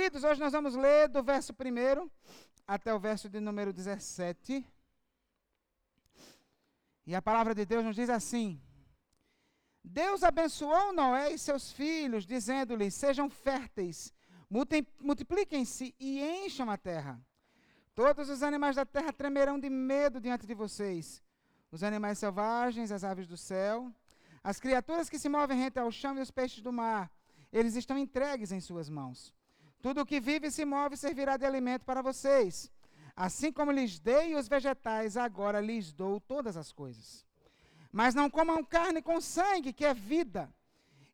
Queridos, hoje nós vamos ler do verso 1 até o verso de número 17. E a palavra de Deus nos diz assim: Deus abençoou Noé e seus filhos, dizendo-lhes: Sejam férteis, multipliquem-se e encham a terra. Todos os animais da terra tremerão de medo diante de vocês: os animais selvagens, as aves do céu, as criaturas que se movem rente ao chão e os peixes do mar. Eles estão entregues em suas mãos. Tudo o que vive e se move servirá de alimento para vocês. Assim como lhes dei os vegetais, agora lhes dou todas as coisas. Mas não comam carne com sangue, que é vida.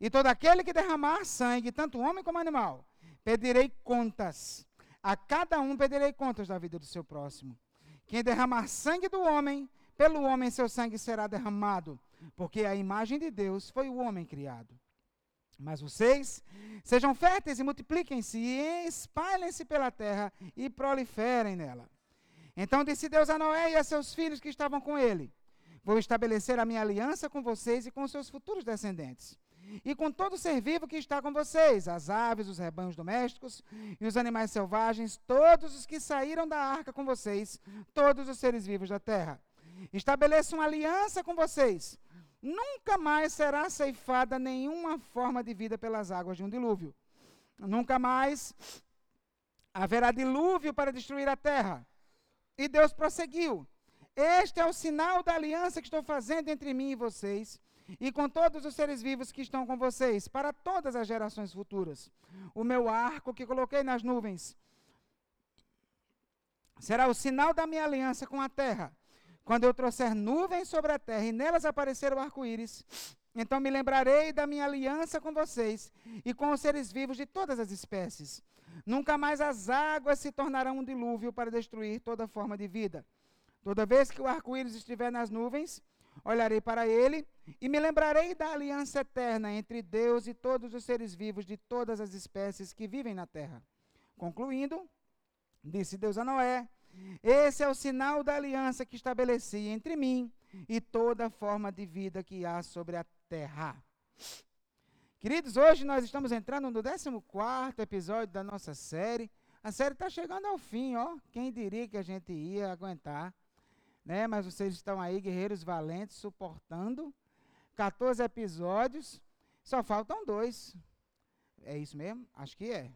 E todo aquele que derramar sangue, tanto homem como animal, pedirei contas. A cada um pedirei contas da vida do seu próximo. Quem derramar sangue do homem, pelo homem seu sangue será derramado, porque a imagem de Deus foi o homem criado. Mas vocês sejam férteis e multipliquem-se e espalhem-se pela terra e proliferem nela. Então disse Deus a Noé e a seus filhos que estavam com ele: Vou estabelecer a minha aliança com vocês e com seus futuros descendentes. E com todo ser vivo que está com vocês, as aves, os rebanhos domésticos e os animais selvagens, todos os que saíram da arca com vocês, todos os seres vivos da terra. Estabeleço uma aliança com vocês Nunca mais será ceifada nenhuma forma de vida pelas águas de um dilúvio. Nunca mais haverá dilúvio para destruir a terra. E Deus prosseguiu: Este é o sinal da aliança que estou fazendo entre mim e vocês, e com todos os seres vivos que estão com vocês, para todas as gerações futuras. O meu arco que coloquei nas nuvens será o sinal da minha aliança com a terra. Quando eu trouxer nuvens sobre a terra e nelas aparecer o arco-íris, então me lembrarei da minha aliança com vocês e com os seres vivos de todas as espécies. Nunca mais as águas se tornarão um dilúvio para destruir toda forma de vida. Toda vez que o arco-íris estiver nas nuvens, olharei para ele e me lembrarei da aliança eterna entre Deus e todos os seres vivos de todas as espécies que vivem na terra. Concluindo, disse Deus a Noé: esse é o sinal da aliança que estabeleci entre mim e toda forma de vida que há sobre a terra. Queridos, hoje nós estamos entrando no 14 episódio da nossa série. A série está chegando ao fim, ó. Quem diria que a gente ia aguentar, né? Mas vocês estão aí, guerreiros valentes, suportando 14 episódios. Só faltam dois. É isso mesmo? Acho que é.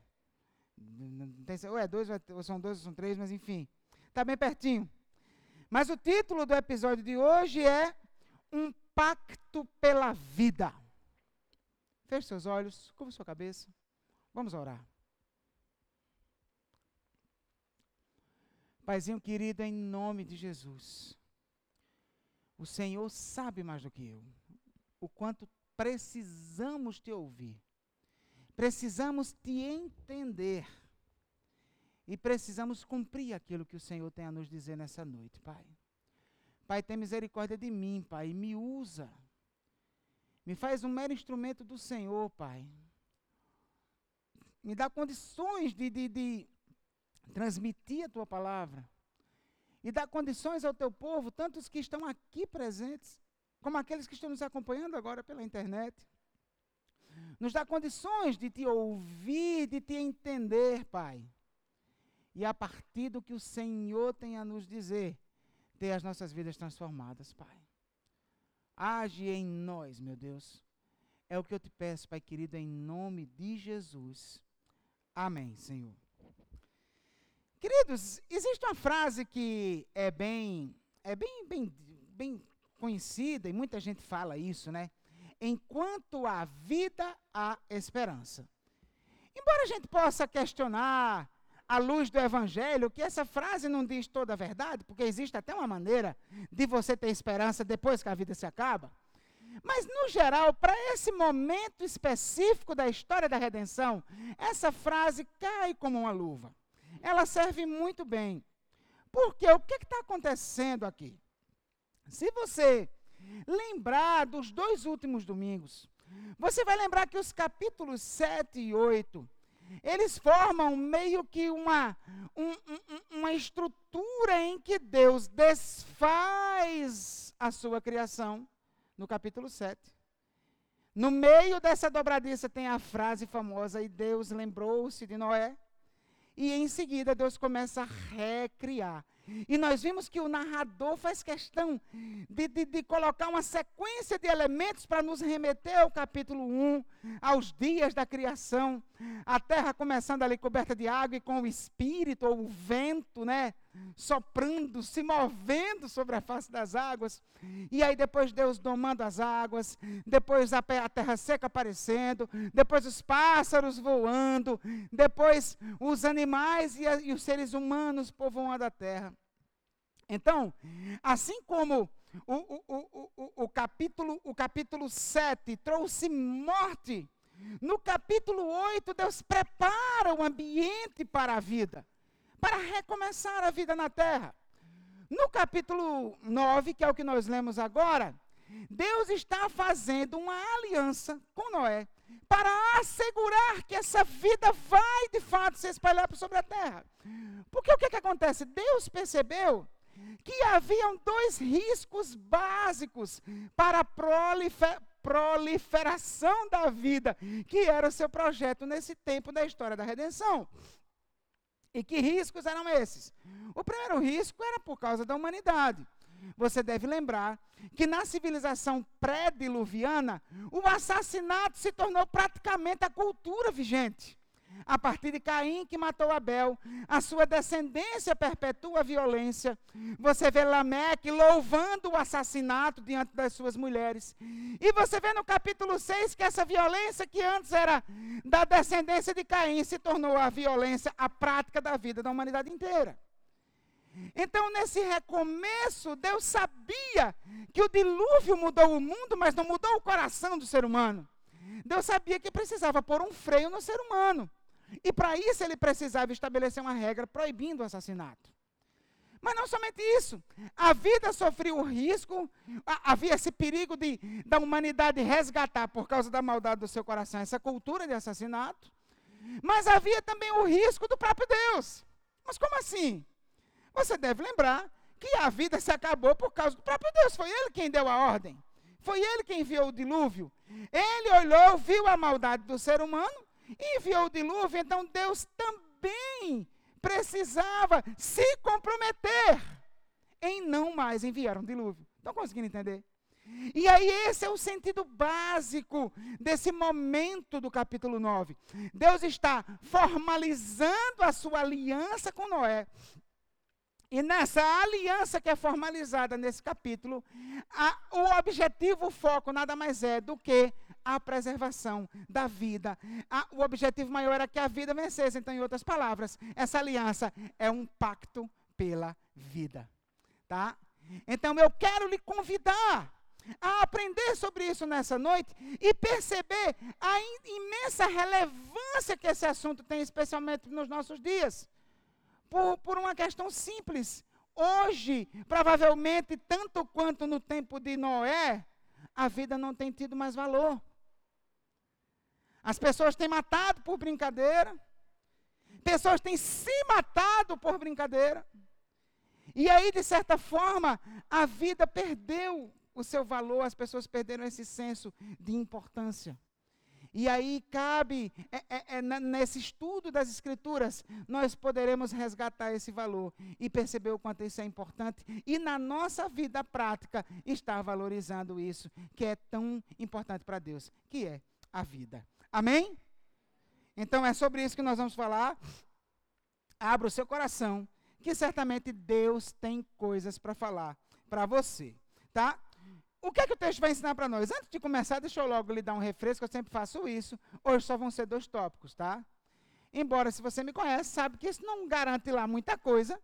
Ou é dois, ou são dois, ou são três, mas enfim. Está bem pertinho. Mas o título do episódio de hoje é Um Pacto pela Vida. Feche seus olhos, curva sua cabeça. Vamos orar. Paizinho querido, em nome de Jesus. O Senhor sabe mais do que eu. O quanto precisamos te ouvir. Precisamos te entender e precisamos cumprir aquilo que o Senhor tem a nos dizer nessa noite, Pai. Pai, tem misericórdia de mim, Pai, me usa. Me faz um mero instrumento do Senhor, Pai. Me dá condições de, de, de transmitir a tua palavra. E dá condições ao teu povo, tanto os que estão aqui presentes, como aqueles que estão nos acompanhando agora pela internet. Nos dá condições de te ouvir, de te entender, Pai e a partir do que o Senhor tem a nos dizer, ter as nossas vidas transformadas, Pai. Age em nós, meu Deus. É o que eu te peço, Pai querido, em nome de Jesus. Amém, Senhor. Queridos, existe uma frase que é bem, é bem, bem, bem conhecida e muita gente fala isso, né? Enquanto há vida, há esperança. Embora a gente possa questionar à luz do Evangelho, que essa frase não diz toda a verdade, porque existe até uma maneira de você ter esperança depois que a vida se acaba. Mas, no geral, para esse momento específico da história da redenção, essa frase cai como uma luva. Ela serve muito bem. Porque o que está acontecendo aqui? Se você lembrar dos dois últimos domingos, você vai lembrar que os capítulos 7 e 8 eles formam meio que uma, um, um, uma estrutura em que Deus desfaz a sua criação, no capítulo 7. No meio dessa dobradiça tem a frase famosa, e Deus lembrou-se de Noé, E em seguida Deus começa a recriar. E nós vimos que o narrador faz questão de, de, de colocar uma sequência de elementos para nos remeter ao capítulo 1, aos dias da criação, a terra começando ali coberta de água e com o espírito ou o vento, né? Soprando, se movendo sobre a face das águas. E aí depois Deus domando as águas, depois a, terra seca aparecendo, depois os pássaros voando, depois os animais e, a, e os seres humanos povoando a terra. Então, assim como o, o, o, o, capítulo, o capítulo 7 trouxe morte, no capítulo 8, Deus prepara o ambiente para a vida, para recomeçar a vida na terra. No capítulo 9, que é o que nós lemos agora, Deus está fazendo uma aliança com Noé para assegurar que essa vida vai de fato se espalhar sobre a terra. Porque o que, que acontece? Deus percebeu que haviam dois riscos básicos para a proliferação da vida, que era o seu projeto nesse tempo da história da redenção. E que riscos eram esses? O primeiro risco era por causa da humanidade. Você deve lembrar que na civilização pré-diluviana, o assassinato se tornou praticamente a cultura vigente a partir de Caim que matou Abel. A sua descendência perpetua a violência. Você vê Lameque louvando o assassinato diante das suas mulheres. E você vê no capítulo 6 que essa violência que antes era da descendência de Caim se tornou a violência, a prática da vida da humanidade inteira. Então, nesse recomeço, Deus sabia que o dilúvio mudou o mundo, mas não mudou o coração do ser humano. Deus sabia que precisava pôr um freio no ser humano. E para isso ele precisava estabelecer uma regra proibindo o assassinato. Mas não somente isso. A vida sofreu o risco, havia esse perigo de, da humanidade resgatar, por causa da maldade do seu coração, essa cultura de assassinato. Mas havia também o risco do próprio Deus. Mas como assim? Você deve lembrar que a vida se acabou por causa do próprio Deus. Foi ele quem deu a ordem. Foi ele quem enviou o dilúvio. Ele olhou, viu a maldade do ser humano enviou o dilúvio, então Deus também precisava se comprometer em não mais enviar um dilúvio. Estão conseguindo entender? E aí, esse é o sentido básico desse momento do capítulo 9. Deus está formalizando a sua aliança com Noé. E nessa aliança que é formalizada nesse capítulo, a, o objetivo, o foco, nada mais é do que a preservação da vida. A, o objetivo maior era que a vida vencesse. Então, em outras palavras, essa aliança é um pacto pela vida. Tá? Então, eu quero lhe convidar a aprender sobre isso nessa noite e perceber a imensa relevância que esse assunto tem, especialmente nos nossos dias. Por, por uma questão simples. Hoje, provavelmente, tanto quanto no tempo de Noé, a vida não tem tido mais valor. As pessoas têm matado por brincadeira. Pessoas têm se matado por brincadeira. E aí, de certa forma, a vida perdeu o seu valor, as pessoas perderam esse senso de importância. E aí cabe, é, é, é, nesse estudo das Escrituras, nós poderemos resgatar esse valor e perceber o quanto isso é importante. E na nossa vida prática, estar valorizando isso, que é tão importante para Deus, que é a vida. Amém? Então é sobre isso que nós vamos falar. Abra o seu coração, que certamente Deus tem coisas para falar para você, tá? O que é que o texto vai ensinar para nós? Antes de começar, deixa eu logo lhe dar um refresco, eu sempre faço isso. Hoje só vão ser dois tópicos, tá? Embora, se você me conhece, sabe que isso não garante lá muita coisa,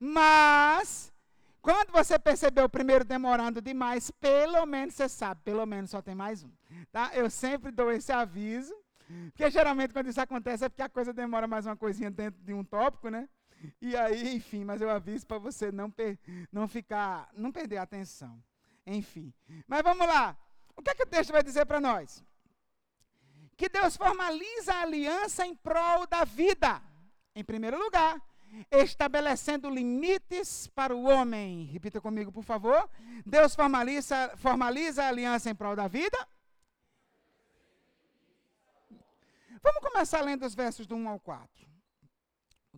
mas quando você percebeu o primeiro demorando demais, pelo menos você sabe, pelo menos só tem mais um. Tá? Eu sempre dou esse aviso, porque geralmente quando isso acontece é porque a coisa demora mais uma coisinha dentro de um tópico, né? E aí, enfim, mas eu aviso para você não, não ficar, não perder a atenção. Enfim. Mas vamos lá. O que, é que o texto vai dizer para nós? Que Deus formaliza a aliança em prol da vida. Em primeiro lugar, estabelecendo limites para o homem. Repita comigo, por favor. Deus formaliza, formaliza a aliança em prol da vida. Vamos começar lendo os versos do 1 ao 4.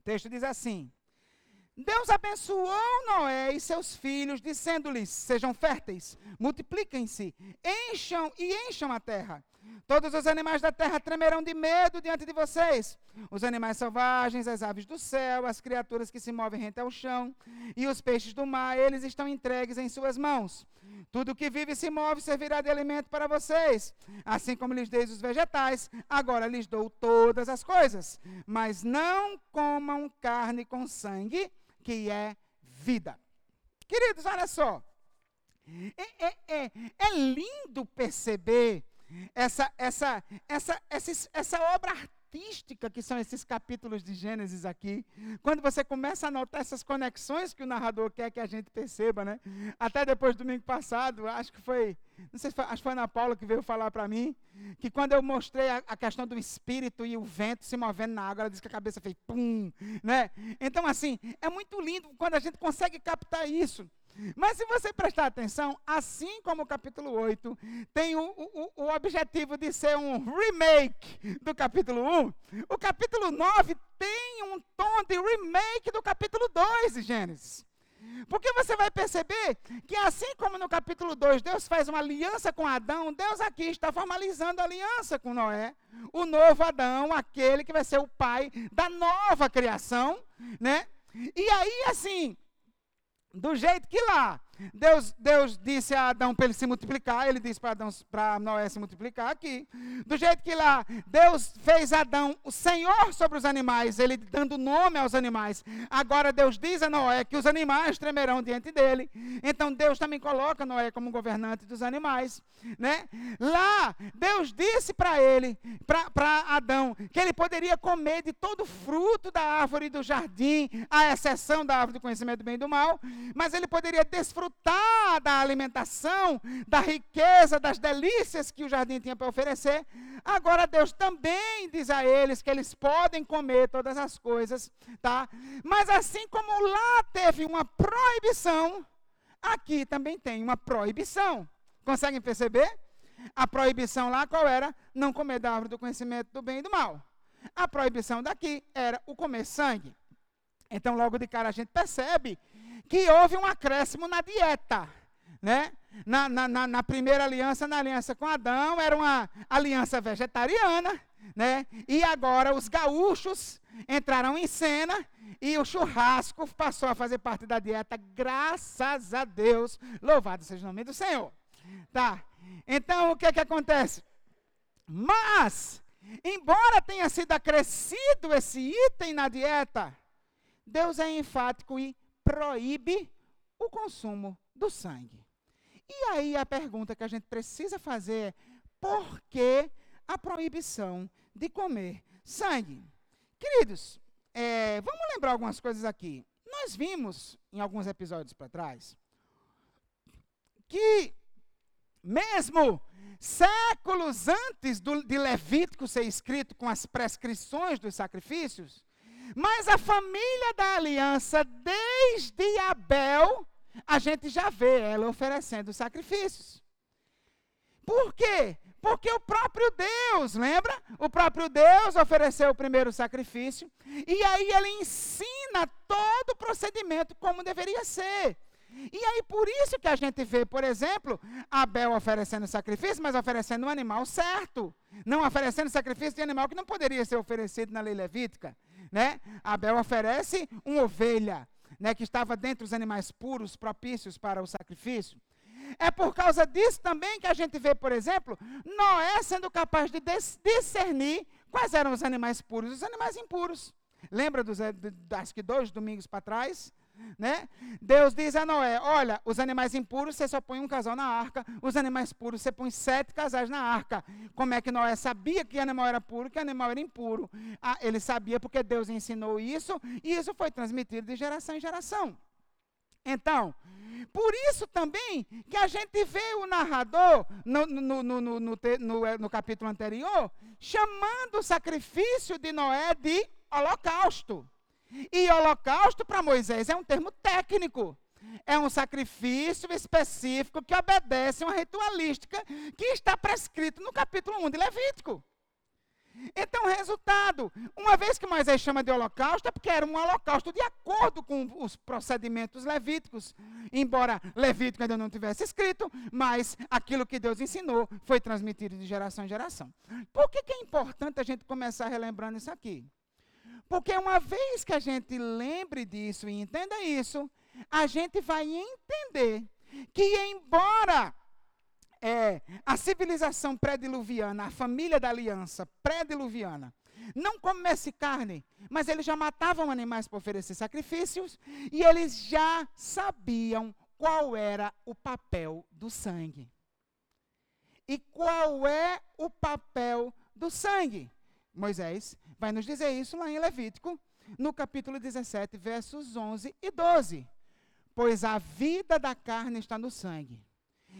texto diz assim: Deus abençoou Noé e seus filhos, dizendo-lhes: Sejam férteis, multipliquem-se, encham e encham a terra. Todos os animais da terra tremerão de medo diante de vocês. Os animais selvagens, as aves do céu, as criaturas que se movem rente ao chão e os peixes do mar, eles estão entregues em suas mãos. Tudo que vive e se move servirá de alimento para vocês. Assim como lhes dei os vegetais, agora lhes dou todas as coisas. Mas não comam carne com sangue, que é vida. Queridos, olha só. É, é, é, é lindo perceber essa, essa, essa, essa, essa obra artística que são esses capítulos de Gênesis aqui, quando você começa a notar essas conexões que o narrador quer que a gente perceba, né? Até depois do domingo passado, acho que foi, não sei se foi, acho que foi Ana Paula que veio falar para mim, que quando eu mostrei a, a, questão do espírito e o vento se movendo na água, ela disse que a cabeça fez pum, né? Então assim, é muito lindo quando a gente consegue captar isso. Mas se você prestar atenção, assim como o capítulo 8 tem o, o, o, objetivo de ser um remake do capítulo 1, o capítulo 9 tem um tom de remake do capítulo 2 de Gênesis. Porque você vai perceber que, assim como no capítulo 2 Deus faz uma aliança com Adão, Deus aqui está formalizando a aliança com Noé, o novo Adão, aquele que vai ser o pai da nova criação, né? E aí, assim, do jeito que lá Deus, Deus disse a Adão para ele se multiplicar, ele disse para Noé se multiplicar aqui. Do jeito que lá Deus fez Adão o senhor sobre os animais, ele dando nome aos animais. Agora Deus diz a Noé que os animais tremerão diante dele. Então Deus também coloca Noé como governante dos animais. Né? Lá Deus disse para ele, para Adão, que ele poderia comer de todo fruto da árvore do jardim, à exceção da árvore do conhecimento do bem e do mal, mas ele poderia desfrutar desfrutar da alimentação, da riqueza, das delícias que o jardim tinha para oferecer, agora Deus também diz a eles que eles podem comer todas as coisas, tá? Mas assim como lá teve uma proibição, aqui também tem uma proibição. Conseguem perceber? A proibição lá qual era? Não comer da árvore do conhecimento do bem e do mal. A proibição daqui era o comer sangue. Então, logo de cara, a gente percebe que houve um acréscimo na dieta. Né? Na, na, na, na, primeira aliança, na aliança com Adão, era uma aliança vegetariana, né? E agora os gaúchos entraram em cena e o churrasco passou a fazer parte da dieta, graças a Deus. Louvado seja o nome do Senhor. Tá? Então, o que que acontece? Mas, embora tenha sido acrescido esse item na dieta, Deus é enfático e proíbe o consumo do sangue. E aí a pergunta que a gente precisa fazer é: por que a proibição de comer sangue? Queridos, é, vamos lembrar algumas coisas aqui. Nós vimos em alguns episódios para trás que, mesmo séculos antes do, de Levítico ser escrito com as prescrições dos sacrifícios, mas a família da aliança, desde Abel, a gente já vê ela oferecendo sacrifícios. Por quê? Porque o próprio Deus, lembra? O próprio Deus ofereceu o primeiro sacrifício. E aí ele ensina todo o procedimento como deveria ser. E aí, por isso que a gente vê, por exemplo, Abel oferecendo sacrifício, mas oferecendo um animal certo. Não oferecendo sacrifício de animal que não poderia ser oferecido na lei levítica né? Abel oferece uma ovelha, né, que estava dentre os animais puros, propícios para o sacrifício. É por causa disso também que a gente vê, por exemplo, Noé sendo capaz de discernir quais eram os animais puros e os animais impuros. Lembra dos, eh, das que dois domingos para trás? Né? Deus diz a Noé: Olha, os animais impuros você só põe um casal na arca, os animais puros você põe sete casais na arca. Como é que Noé sabia que animal era puro, que animal era impuro? Ah, ele sabia porque Deus ensinou isso e isso foi transmitido de geração em geração. Então, por isso também que a gente vê o narrador no, no, no, no, no capítulo anterior chamando o sacrifício de Noé de holocausto. E holocausto para Moisés é um termo técnico. É um sacrifício específico que obedece uma ritualística que está prescrito no capítulo 1 de Levítico. Então, resultado, uma vez que Moisés chama de holocausto, é porque era um holocausto de acordo com os procedimentos levíticos. Embora Levítico ainda não tivesse escrito, mas aquilo que Deus ensinou foi transmitido de geração em geração. Por que, que é importante a gente começar relembrando isso aqui? Porque uma vez que a gente lembre disso e entenda isso, a gente vai entender que, embora é, a civilização pré-diluviana, a família da aliança pré-diluviana, não comesse carne, mas eles já matavam animais para oferecer sacrifícios e eles já sabiam qual era o papel do sangue. E qual é o papel do sangue? Moisés vai nos dizer isso lá em Levítico, no capítulo 17, versos 11 e 12. Pois a vida da carne está no sangue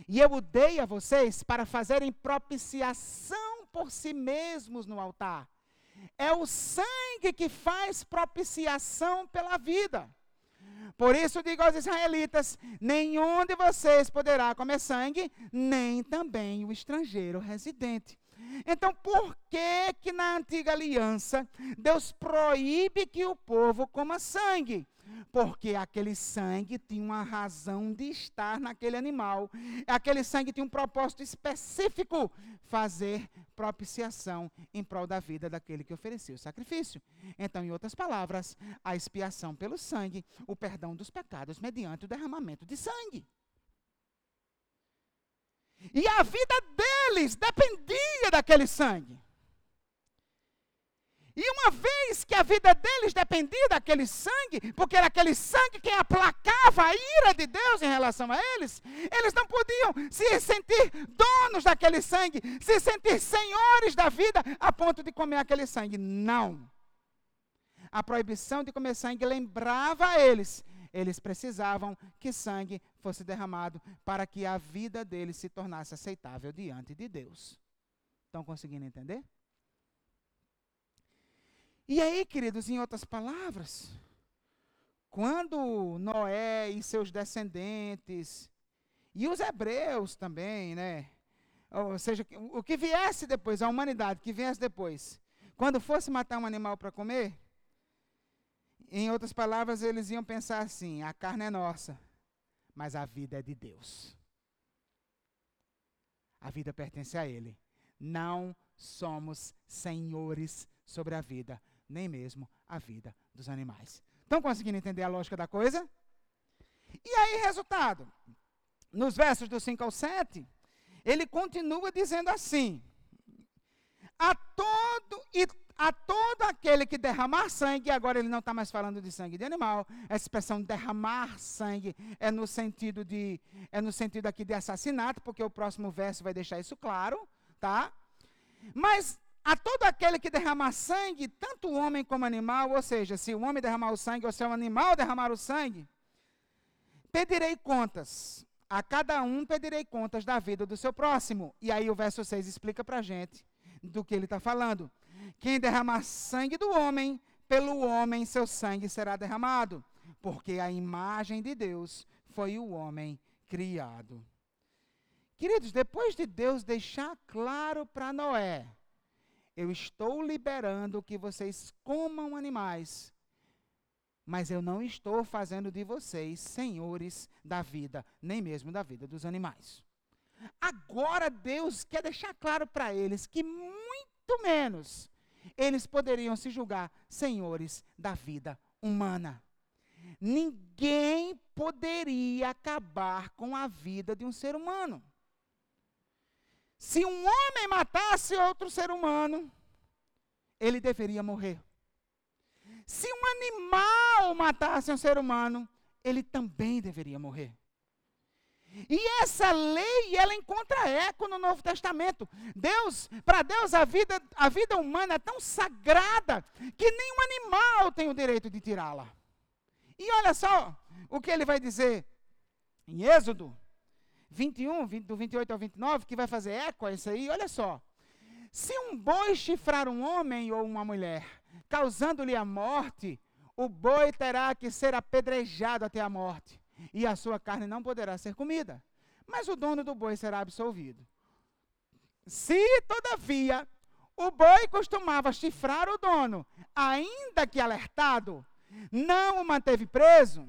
e eu o dei a vocês para fazerem propiciação por si mesmos no altar. É o sangue que faz propiciação pela vida. Por isso digo aos israelitas: nenhum de vocês poderá comer sangue, nem também o estrangeiro residente. Então, por que que na antiga aliança Deus proíbe que o povo coma sangue? Porque aquele sangue tinha uma razão de estar naquele animal. Aquele sangue tinha um propósito específico: fazer propiciação em prol da vida daquele que ofereceu o sacrifício. Então, em outras palavras, a expiação pelo sangue, o perdão dos pecados mediante o derramamento de sangue. E a vida deles dependia daquele sangue. E uma vez que a vida deles dependia daquele sangue, porque era aquele sangue que aplacava a ira de Deus em relação a eles, eles não podiam se sentir donos daquele sangue, se sentir senhores da vida a ponto de comer aquele sangue. Não. A proibição de comer sangue lembrava a eles eles precisavam que sangue fosse derramado para que a vida deles se tornasse aceitável diante de Deus. Estão conseguindo entender? E aí, queridos, em outras palavras, quando Noé e seus descendentes, e os hebreus também, né? Ou seja, o que viesse depois, a humanidade que viesse depois, quando fosse matar um animal para comer, em outras palavras, eles iam pensar assim: a carne é nossa, mas a vida é de Deus. A vida pertence a Ele. Não somos senhores sobre a vida, nem mesmo a vida dos animais. Estão conseguindo entender a lógica da coisa? E aí, resultado? Nos versos do 5 ao 7, ele continua dizendo assim: A todo e a todo aquele que derramar sangue, agora ele não está mais falando de sangue de animal, essa expressão derramar sangue é no sentido de é no sentido aqui de assassinato, porque o próximo verso vai deixar isso claro, tá? Mas a todo aquele que derramar sangue, tanto homem como animal, ou seja, se o homem derramar o sangue ou se o animal derramar o sangue, pedirei contas. A cada um pedirei contas da vida do seu próximo. E aí o verso 6 explica para a gente do que ele está falando. Quem derramar sangue do homem, pelo homem seu sangue será derramado, porque a imagem de Deus foi o homem criado. Queridos, depois de Deus deixar claro para Noé, eu estou liberando que vocês comam animais, mas eu não estou fazendo de vocês senhores da vida, nem mesmo da vida dos animais. Agora Deus quer deixar claro para eles que muito menos eles poderiam se julgar senhores da vida humana. Ninguém poderia acabar com a vida de um ser humano. Se um homem matasse outro ser humano, ele deveria morrer. Se um animal matasse um ser humano, ele também deveria morrer. E essa lei, ela encontra eco no Novo Testamento. Deus, para Deus a vida, a vida humana é tão sagrada que nenhum animal tem o direito de tirá-la. E olha só o que ele vai dizer em Êxodo 21, 20, do 28 ao 29, que vai fazer eco a isso aí. Olha só. Se um boi chifrar um homem ou uma mulher, causando-lhe a morte, o boi terá que ser apedrejado até a morte e a sua carne não poderá ser comida, mas o dono do boi será absolvido. Se, todavia, o boi costumava chifrar o dono, ainda que alertado, não o manteve preso.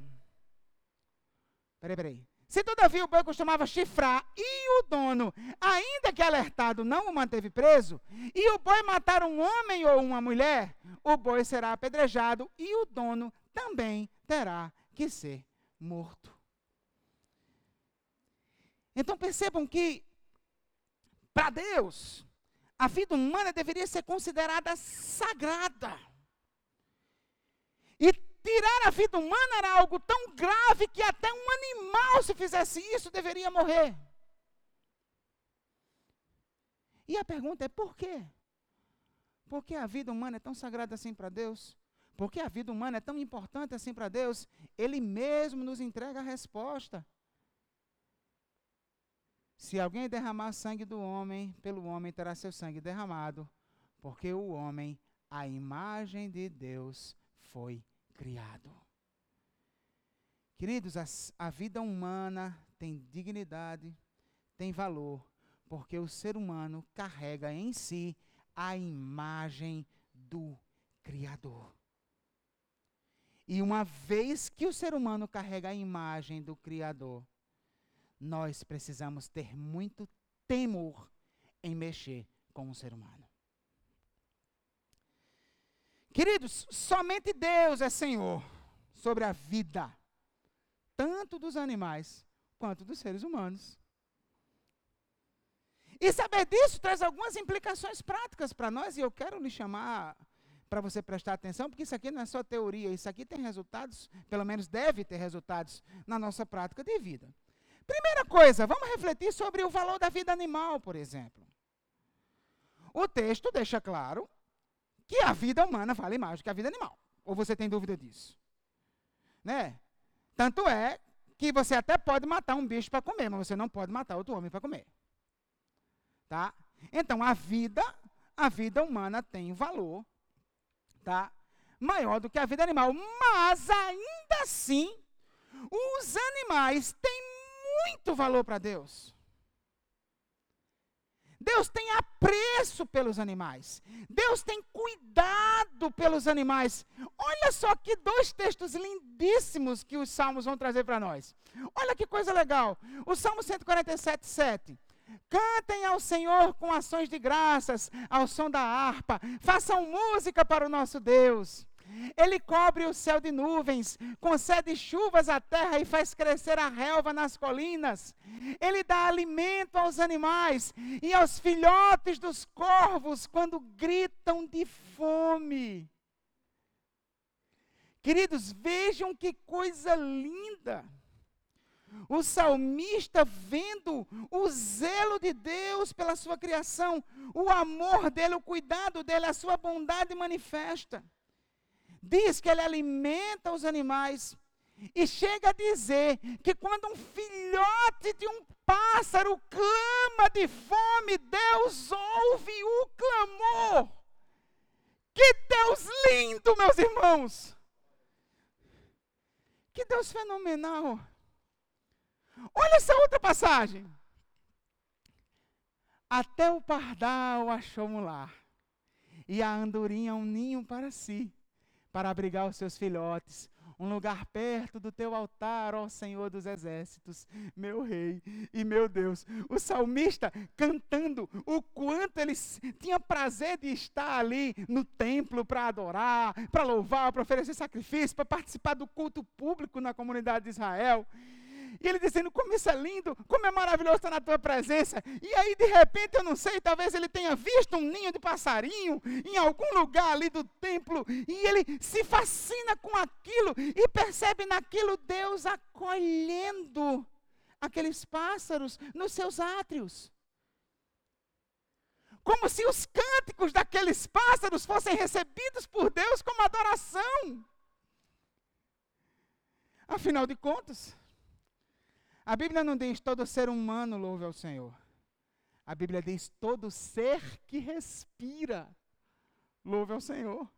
Peraí, peraí. Se todavia o boi costumava chifrar e o dono, ainda que alertado, não o manteve preso, e o boi matar um homem ou uma mulher, o boi será apedrejado e o dono também terá que ser morto. Então percebam que, para Deus, a vida humana deveria ser considerada sagrada. E Tirar a vida humana era algo tão grave que até um animal, se fizesse isso, deveria morrer. E a pergunta é por quê? Por que a vida humana é tão sagrada assim para Deus? Por que a vida humana é tão importante assim para Deus? Ele mesmo nos entrega a resposta. Se alguém derramar sangue do homem, pelo homem terá seu sangue derramado, porque o homem, a imagem de Deus, foi criado. Queridos, a, a vida humana tem dignidade, tem valor, porque o ser humano carrega em si a imagem do Criador. E uma vez que o ser humano carrega a imagem do Criador, nós precisamos ter muito temor em mexer com o ser humano. Queridos, somente Deus é Senhor sobre a vida, tanto dos animais quanto dos seres humanos. E saber disso traz algumas implicações práticas para nós, e eu quero lhe chamar para você prestar atenção, porque isso aqui não é só teoria, isso aqui tem resultados, pelo menos deve ter resultados na nossa prática de vida. Primeira coisa, vamos refletir sobre o valor da vida animal, por exemplo. O texto deixa claro que a vida humana vale mais do que a vida animal. Ou você tem dúvida disso? Né? Tanto é que você até pode matar um bicho para comer, mas você não pode matar outro homem para comer. Tá? Então a vida, a vida humana tem valor, tá? Maior do que a vida animal, mas ainda assim os animais têm muito valor para Deus. Deus tem apreço pelos animais. Deus tem cuidado pelos animais. Olha só que dois textos lindíssimos que os salmos vão trazer para nós. Olha que coisa legal. O Salmo 147, 7. Cantem ao Senhor com ações de graças, ao som da harpa. Façam música para o nosso Deus. Ele cobre o céu de nuvens, concede chuvas à terra e faz crescer a relva nas colinas. Ele dá alimento aos animais e aos filhotes dos corvos quando gritam de fome. Queridos, vejam que coisa linda. O salmista vendo o zelo de Deus pela sua criação, o amor dele, o cuidado dele, a sua bondade manifesta diz que ele alimenta os animais e chega a dizer que quando um filhote de um pássaro clama de fome, Deus ouve o clamor. Que Deus lindo, meus irmãos! Que Deus fenomenal! Olha essa outra passagem. Até o pardal achou um lar, e a andorinha um ninho para si para abrigar os seus filhotes. Um lugar perto do teu altar, ó Senhor dos exércitos, meu rei e meu Deus. O salmista cantando o quanto ele tinha prazer de estar ali no templo para adorar, para louvar, para oferecer sacrifício, para participar do culto público na comunidade de Israel. E ele dizendo: Como isso é lindo, como é maravilhoso estar na tua presença. E aí, de repente, eu não sei, talvez ele tenha visto um ninho de passarinho em algum lugar ali do templo. E ele se fascina com aquilo e percebe naquilo Deus acolhendo aqueles pássaros nos seus átrios. Como se os cânticos daqueles pássaros fossem recebidos por Deus como adoração. Afinal de contas, a Bíblia não diz todo ser humano louve ao Senhor. A Bíblia diz todo ser que respira louve ao Senhor.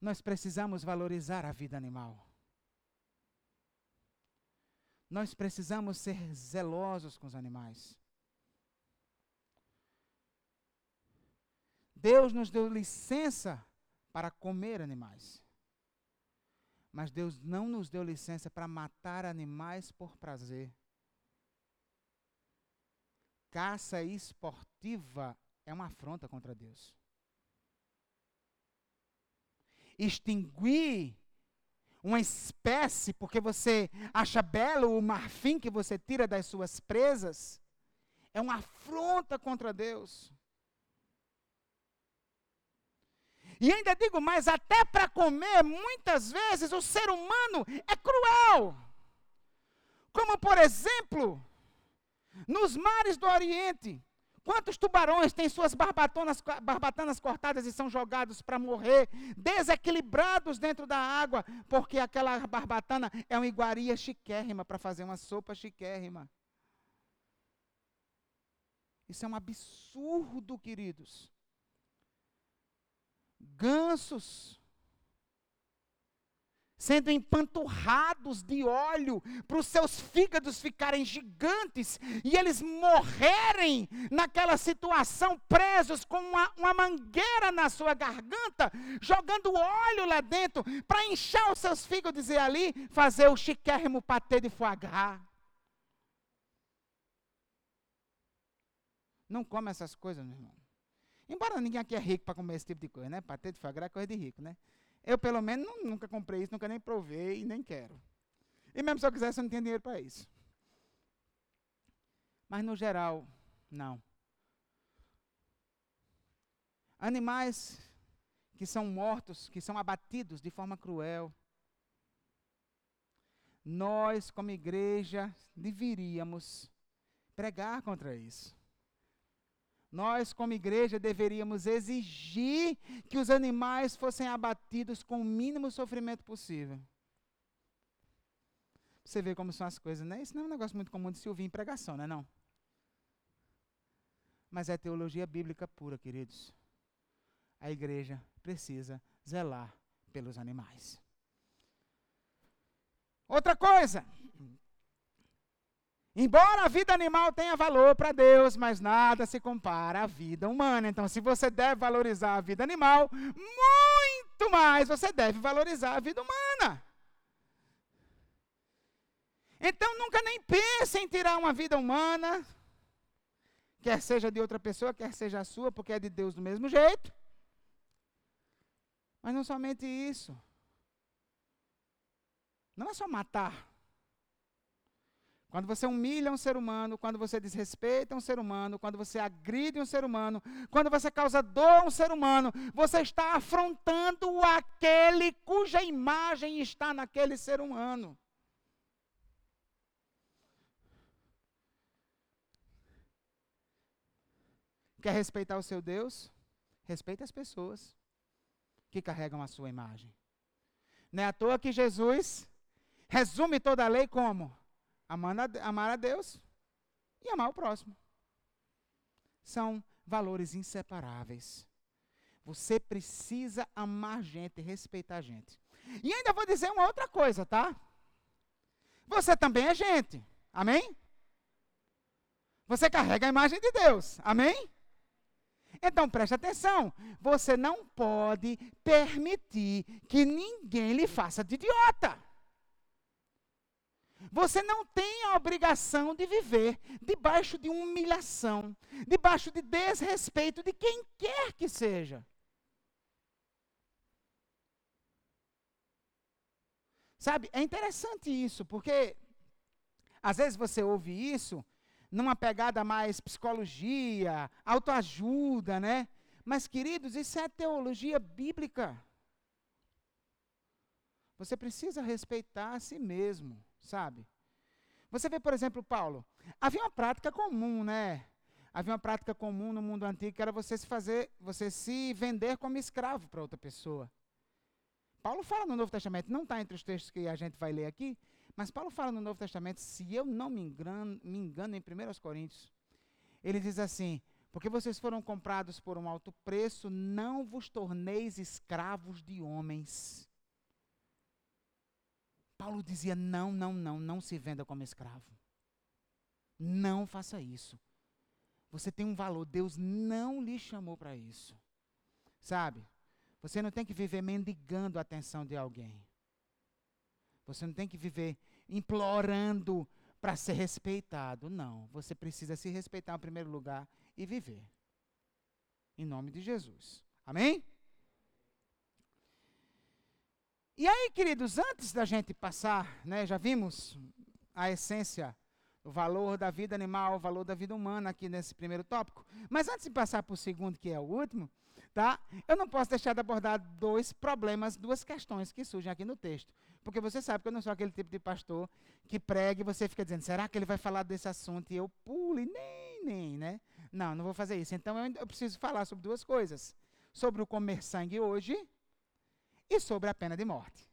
Nós precisamos valorizar a vida animal. nós precisamos ser zelosos com os animais. Deus nos deu licença para comer animais. Mas Deus não nos deu licença para matar animais por prazer. Caça esportiva é uma afronta contra Deus. Extinguir uma espécie porque você acha belo o marfim que você tira das suas presas é uma afronta contra Deus. E ainda digo mais, até para comer, muitas vezes o ser humano é cruel. Como, por exemplo, nos mares do Oriente, quantos tubarões têm suas barbatanas, cortadas e são jogados para morrer, desequilibrados dentro da água, porque aquela barbatana é uma iguaria chiquérrima para fazer uma sopa chiquérrima. Isso é um absurdo, queridos gansos sendo empanturrados de óleo para os seus fígados ficarem gigantes e eles morrerem naquela situação, presos com uma, uma mangueira na sua garganta, jogando óleo lá dentro para inchar os seus fígados e ali fazer o chiquérrimo patê de foie gras. Não come essas coisas, meu irmão. Embora ninguém aqui é rico para comer esse tipo de coisa, né? Patê de foie é coisa de rico, né? Eu, pelo menos, não, nunca comprei isso, nunca nem provei e nem quero. E mesmo se eu quisesse, eu não tenho dinheiro para isso. Mas, no geral, não. Animais que são mortos, que são abatidos de forma cruel. Nós, como igreja, deveríamos pregar contra isso. Nós, como igreja, deveríamos exigir que os animais fossem abatidos com o mínimo sofrimento possível. Você vê como são as coisas, né? Isso não é um negócio muito comum de se ouvir em pregação, não é não? Mas é teologia bíblica pura, queridos. A igreja precisa zelar pelos animais. Outra coisa, Embora a vida animal tenha valor para Deus, mas nada se compara à vida humana. Então, se você deve valorizar a vida animal, muito mais você deve valorizar a vida humana. Então, nunca nem pense em tirar uma vida humana, quer seja de outra pessoa, quer seja a sua, porque é de Deus do mesmo jeito. Mas não somente isso. Não é só matar. Quando você humilha um ser humano, quando você desrespeita um ser humano, quando você agride um ser humano, quando você causa dor a um ser humano, você está afrontando aquele cuja imagem está naquele ser humano. Quer respeitar o seu Deus? Respeite as pessoas que carregam a sua imagem. Não é à toa que Jesus resume toda a lei como? Amar a, Deus e amar o próximo. São valores inseparáveis. Você precisa amar gente, respeitar gente. E ainda vou dizer uma outra coisa, tá? Você também é gente. Amém? Você carrega a imagem de Deus. Amém? Então preste atenção. Você não pode permitir que ninguém lhe faça de idiota. Você não tem a obrigação de viver debaixo de humilhação, debaixo de desrespeito de quem quer que seja. Sabe, é interessante isso, porque às vezes você ouve isso numa pegada mais psicologia, autoajuda, né? Mas, queridos, isso é teologia bíblica. Você precisa respeitar a si mesmo sabe? Você vê, por exemplo, Paulo. Havia uma prática comum, né? Havia uma prática comum no mundo antigo que era você se fazer, você se vender como escravo para outra pessoa. Paulo fala no Novo Testamento, não está entre os textos que a gente vai ler aqui, mas Paulo fala no Novo Testamento, se eu não me engano, me engano em 1 Coríntios, ele diz assim: porque vocês foram comprados por um alto preço, não vos torneis escravos de homens. Paulo dizia: não, não, não, não se venda como escravo. Não faça isso. Você tem um valor, Deus não lhe chamou para isso. Sabe? Você não tem que viver mendigando a atenção de alguém. Você não tem que viver implorando para ser respeitado. Não. Você precisa se respeitar em primeiro lugar e viver. Em nome de Jesus. Amém? E aí, queridos, antes da gente passar, né, já vimos a essência, o valor da vida animal, o valor da vida humana aqui nesse primeiro tópico. Mas antes de passar para o segundo, que é o último, tá? Eu não posso deixar de abordar dois problemas, duas questões que surgem aqui no texto. Porque você sabe que eu não sou aquele tipo de pastor que prega e você fica dizendo, será que ele vai falar desse assunto? E eu pulo e nem, nem, né? Não, não vou fazer isso. Então eu, eu preciso falar sobre duas coisas. Sobre o comer sangue hoje e sobre a pena de morte.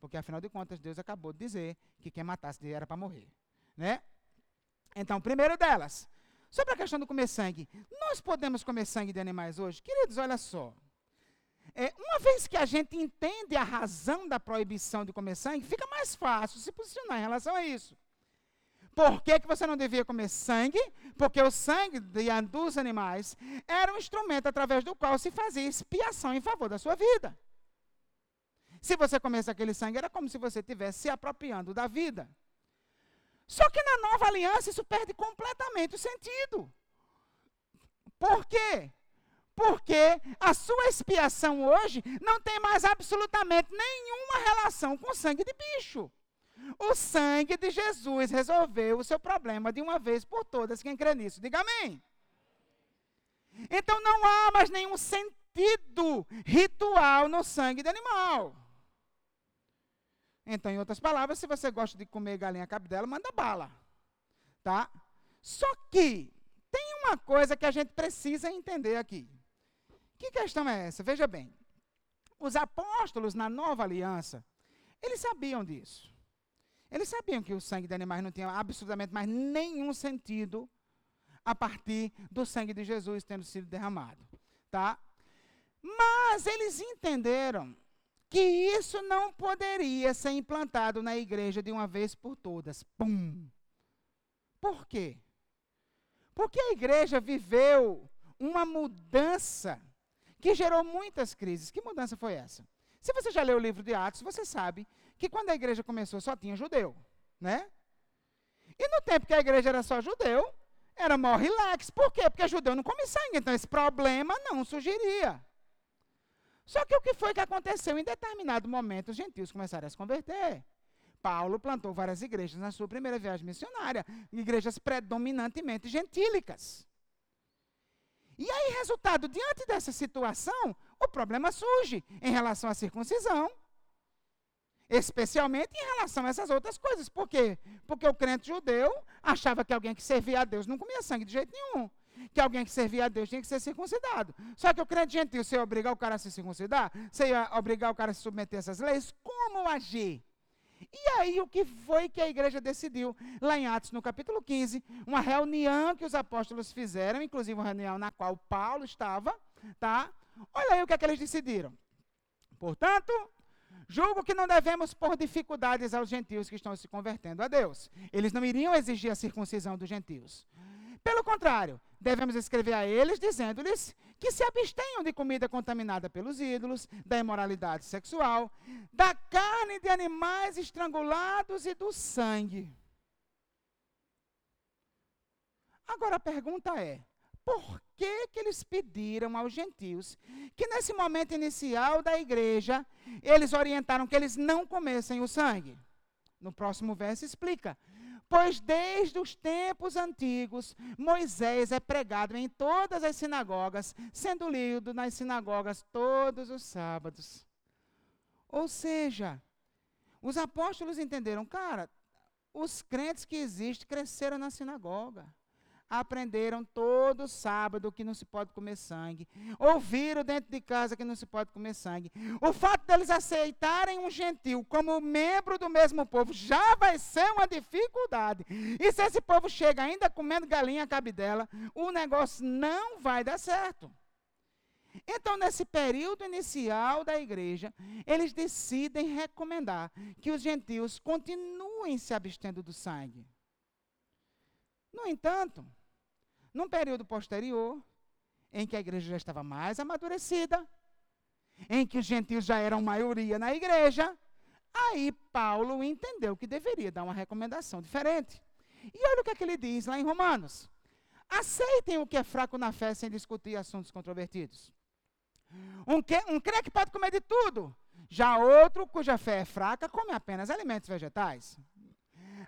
Porque, afinal de contas, Deus acabou de dizer que quem matasse era para morrer. Né? Então, primeiro delas, sobre a questão do comer sangue. Nós podemos comer sangue de animais hoje? Queridos, olha só. É, uma vez que a gente entende a razão da proibição de comer sangue, fica mais fácil se posicionar em relação a isso. Por que, que você não devia comer sangue? Porque o sangue de, dos animais era um instrumento através do qual se fazia expiação em favor da sua vida. Se você comesse aquele sangue, era como se você estivesse se apropriando da vida. Só que na nova aliança isso perde completamente o sentido. Por quê? Porque a sua expiação hoje não tem mais absolutamente nenhuma relação com sangue de bicho. O sangue de Jesus resolveu o seu problema de uma vez por todas. Quem crê nisso, diga amém. Então não há mais nenhum sentido ritual no sangue de animal. Então, em outras palavras, se você gosta de comer galinha cabidela, manda bala. Tá? Só que tem uma coisa que a gente precisa entender aqui. Que questão é essa? Veja bem. Os apóstolos na nova aliança, eles sabiam disso. Eles sabiam que o sangue de animais não tinha absolutamente mais nenhum sentido a partir do sangue de Jesus tendo sido derramado, tá? Mas eles entenderam que isso não poderia ser implantado na igreja de uma vez por todas. Pum! Por quê? Porque a igreja viveu uma mudança que gerou muitas crises. Que mudança foi essa? Se você já leu o livro de Atos, você sabe que quando a igreja começou só tinha judeu, né? E no tempo que a igreja era só judeu, era mó relax. Por quê? Porque judeu não come sangue, então esse problema não surgiria. Só que o que foi que aconteceu? Em determinado momento, os gentios começaram a se converter. Paulo plantou várias igrejas na sua primeira viagem missionária, igrejas predominantemente gentílicas. E aí, resultado, diante dessa situação, o problema surge em relação à circuncisão. Especialmente em relação a essas outras coisas. Por quê? Porque o crente judeu achava que alguém que servia a Deus não comia sangue de jeito nenhum que alguém que servia a Deus tinha que ser circuncidado. Só que o crente gentil, você ia obrigar o cara a se circuncidar? Você ia obrigar o cara a se submeter a essas leis? Como agir? E aí, o que foi que a igreja decidiu? Lá em Atos, no capítulo 15, uma reunião que os apóstolos fizeram, inclusive uma reunião na qual Paulo estava, tá? Olha aí o que é que eles decidiram. Portanto, julgo que não devemos pôr dificuldades aos gentios que estão se convertendo a Deus. Eles não iriam exigir a circuncisão dos gentios. Pelo contrário, devemos escrever a eles dizendo-lhes que se abstenham de comida contaminada pelos ídolos, da imoralidade sexual, da carne de animais estrangulados e do sangue. Agora a pergunta é: por que, que eles pediram aos gentios que nesse momento inicial da igreja eles orientaram que eles não comessem o sangue? No próximo verso explica: Pois desde os tempos antigos, Moisés é pregado em todas as sinagogas, sendo lido nas sinagogas todos os sábados. Ou seja, os apóstolos entenderam, cara, os crentes que existem cresceram na sinagoga aprenderam todo sábado que não se pode comer sangue. Ouviram dentro de casa que não se pode comer sangue. O fato deles aceitarem um gentil como membro do mesmo povo já vai ser uma dificuldade. E se esse povo chega ainda comendo galinha cabidela, o negócio não vai dar certo. Então, nesse período inicial da igreja, eles decidem recomendar que os gentios continuem se abstendo do sangue. No entanto, num período posterior, em que a igreja já estava mais amadurecida, em que os gentios já eram maioria na igreja, aí Paulo entendeu que deveria dar uma recomendação diferente. E olha o que, é que ele diz lá em Romanos. Aceitem o que é fraco na fé sem discutir assuntos controvertidos. Um, que, um crê que pode comer de tudo. Já outro, cuja fé é fraca, come apenas alimentos vegetais.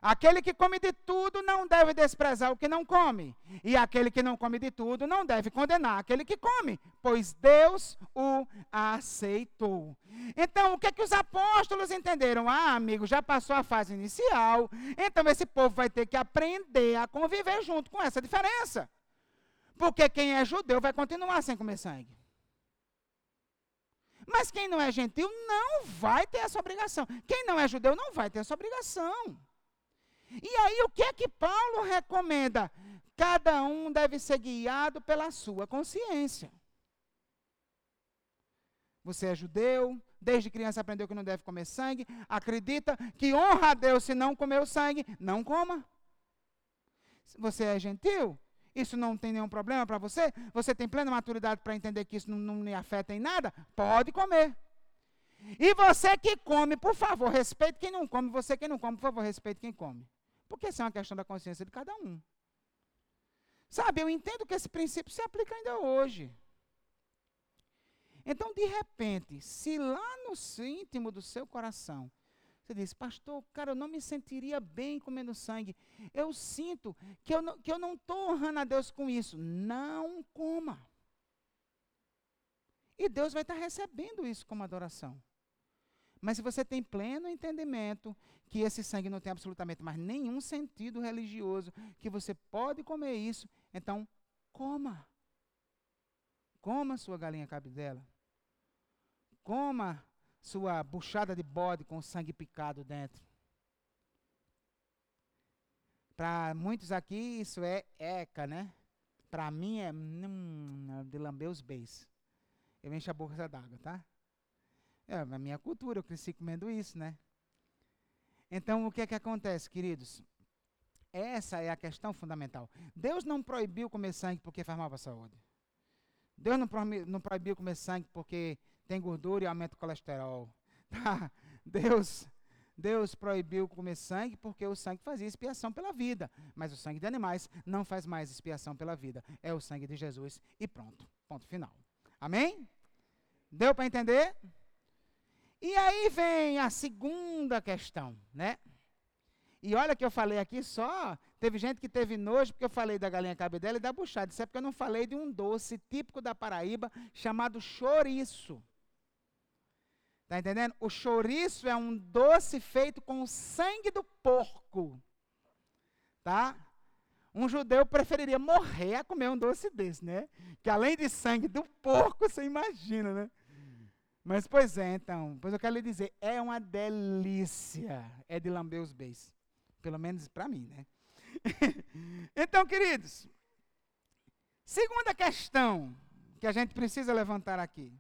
Aquele que come de tudo não deve desprezar o que não come. E aquele que não come de tudo não deve condenar aquele que come, pois Deus o aceitou. Então, o que, é que os apóstolos entenderam? Ah, amigo, já passou a fase inicial, então esse povo vai ter que aprender a conviver junto com essa diferença. Porque quem é judeu vai continuar sem comer sangue. Mas quem não é gentil não vai ter essa obrigação. Quem não é judeu não vai ter essa obrigação. E aí, o que é que Paulo recomenda? Cada um deve ser guiado pela sua consciência. Você é judeu, desde criança aprendeu que não deve comer sangue, acredita que honra a Deus se não comer o sangue, não coma. Você é gentil, isso não tem nenhum problema para você? Você tem plena maturidade para entender que isso não, não lhe afeta em nada? Pode comer. E você que come, por favor, respeite quem não come. Você que não come, por favor, respeite quem come. Porque isso é uma questão da consciência de cada um. Sabe, eu entendo que esse princípio se aplica ainda hoje. Então, de repente, se lá no íntimo do seu coração, você diz, pastor, cara, eu não me sentiria bem comendo sangue. Eu sinto que eu não estou não honrando a Deus com isso. Não coma. E Deus vai estar recebendo isso como adoração. Mas se você tem pleno entendimento que esse sangue não tem absolutamente mais nenhum sentido religioso, que você pode comer isso, então coma. Coma sua galinha cabidela. Coma sua buchada de bode com sangue picado dentro. Para muitos aqui isso é eca, né? Para mim é hum, de lamber os beis. Eu encho a boca d'água, tá? É a minha cultura, eu cresci comendo isso, né? Então, o que é que acontece, queridos? Essa é a questão fundamental. Deus não proibiu comer sangue porque faz mal para a saúde. Deus não, proibiu comer sangue porque tem gordura e aumenta o colesterol. Tá? Deus, Deus proibiu comer sangue porque o sangue fazia expiação pela vida. Mas o sangue de animais não faz mais expiação pela vida. É o sangue de Jesus e pronto. Ponto final. Amém? Deu para entender? E aí vem a segunda questão, né? E olha que eu falei aqui só, teve gente que teve nojo porque eu falei da galinha cabidela e da buchada. Isso é porque eu não falei de um doce típico da Paraíba chamado chouriço. Tá entendendo? O chouriço é um doce feito com o sangue do porco. Tá? Um judeu preferiria morrer a comer um doce desse, né? Que além de sangue do porco, você imagina, né? Mas, pois é, então, pois eu quero lhe dizer, é uma delícia, é de lamber os beijos. Pelo menos para mim, né? então, queridos, segunda questão que a gente precisa levantar aqui.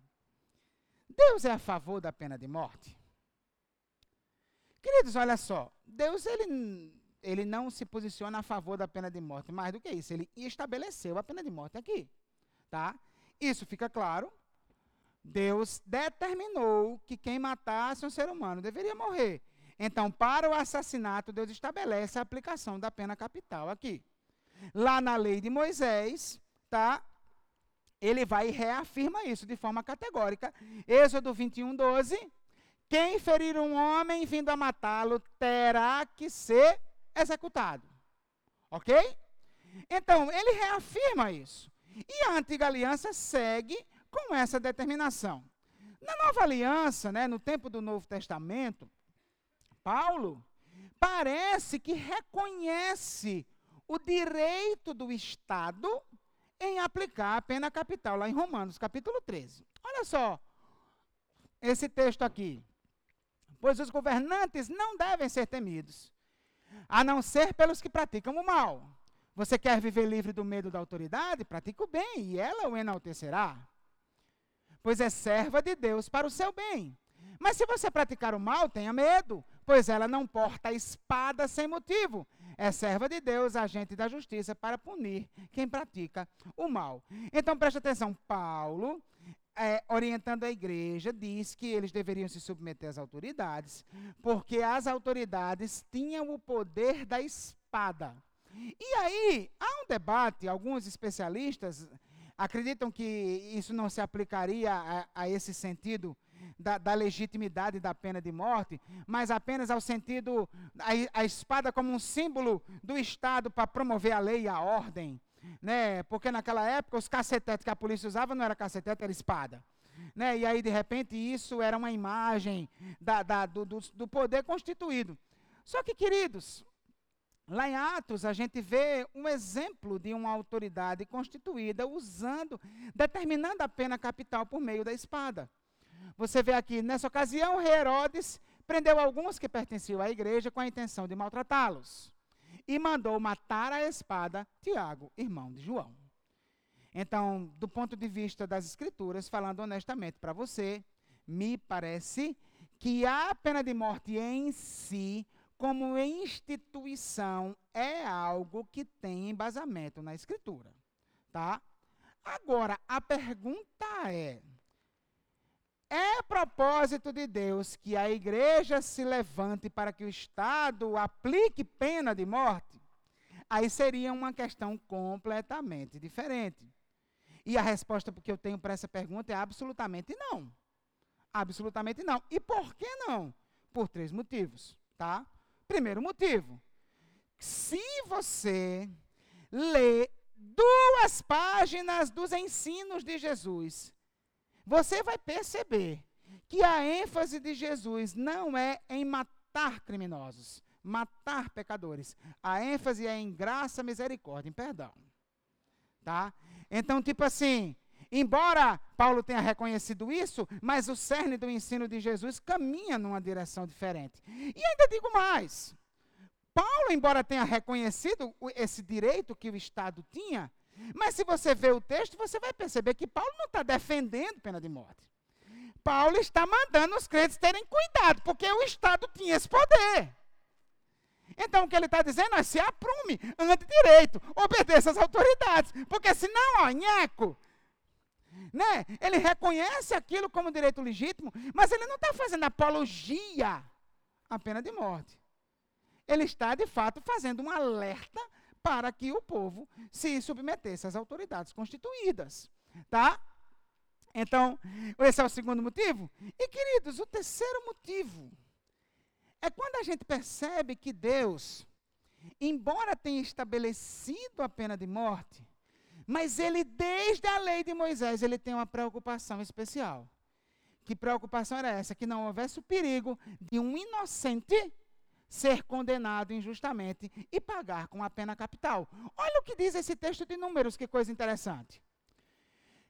Deus é a favor da pena de morte? Queridos, olha só, Deus ele, ele não se posiciona a favor da pena de morte, mais do que isso, ele estabeleceu a pena de morte aqui, tá? Isso fica claro Deus determinou que quem matasse um ser humano deveria morrer. Então, para o assassinato, Deus estabelece a aplicação da pena capital aqui. Lá na lei de Moisés, tá? Ele vai e reafirma isso de forma categórica. Êxodo 21, 12. Quem ferir um homem vindo a matá-lo terá que ser executado. Ok? Então, ele reafirma isso. E a antiga aliança segue com essa determinação. Na nova aliança, né, no tempo do Novo Testamento, Paulo parece que reconhece o direito do Estado em aplicar a pena capital, lá em Romanos, capítulo 13. Olha só esse texto aqui. Pois os governantes não devem ser temidos, a não ser pelos que praticam o mal. Você quer viver livre do medo da autoridade? Pratique o bem, e ela o enaltecerá. Pois é serva de Deus para o seu bem. Mas se você praticar o mal, tenha medo, pois ela não porta a espada sem motivo. É serva de Deus, agente da justiça, para punir quem pratica o mal. Então preste atenção, Paulo, é, orientando a igreja, diz que eles deveriam se submeter às autoridades, porque as autoridades tinham o poder da espada. E aí, há um debate, alguns especialistas acreditam que isso não se aplicaria a, a esse sentido da, da, legitimidade da pena de morte, mas apenas ao sentido, a, a espada como um símbolo do Estado para promover a lei e a ordem. Né? Porque naquela época os cacetetes que a polícia usava não era cacetete, era espada. Né? E aí, de repente, isso era uma imagem da, da, do, do, do poder constituído. Só que, queridos, Lá em Atos, a gente vê um exemplo de uma autoridade constituída usando, determinando a pena capital por meio da espada. Você vê aqui, nessa ocasião, o rei Herodes prendeu alguns que pertenciam à igreja com a intenção de maltratá-los. E mandou matar a espada Tiago, irmão de João. Então, do ponto de vista das escrituras, falando honestamente para você, me parece que a pena de morte em si como instituição é algo que tem embasamento na escritura, tá? Agora, a pergunta é: é propósito de Deus que a igreja se levante para que o Estado aplique pena de morte? Aí seria uma questão completamente diferente. E a resposta que eu tenho para essa pergunta é absolutamente não. Absolutamente não. E por que não? Por três motivos, tá? Primeiro motivo: se você lê duas páginas dos ensinos de Jesus, você vai perceber que a ênfase de Jesus não é em matar criminosos, matar pecadores. A ênfase é em graça, misericórdia, em perdão. Tá? Então, tipo assim, embora Paulo tenha reconhecido isso, mas o cerne do ensino de Jesus caminha numa direção diferente. E ainda digo mais: Paulo, embora tenha reconhecido esse direito que o Estado tinha, mas se você vê o texto, você vai perceber que Paulo não está defendendo pena de morte. Paulo está mandando os crentes terem cuidado, porque o Estado tinha esse poder. Então o que ele está dizendo é se aprume, ande direito, obedeça às autoridades, porque senão, ó, nheco, né? Ele reconhece aquilo como direito legítimo, mas ele não está fazendo apologia à pena de morte. Ele está, de fato, fazendo um alerta para que o povo se submetesse às autoridades constituídas. Tá? Então, esse é o segundo motivo. E, queridos, o terceiro motivo é quando a gente percebe que Deus, embora tenha estabelecido a pena de morte, mas ele, desde a lei de Moisés, ele tem uma preocupação especial. Que preocupação era essa? Que não houvesse o perigo de um inocente ser condenado injustamente e pagar com a pena capital. Olha o que diz esse texto de Números, que coisa interessante.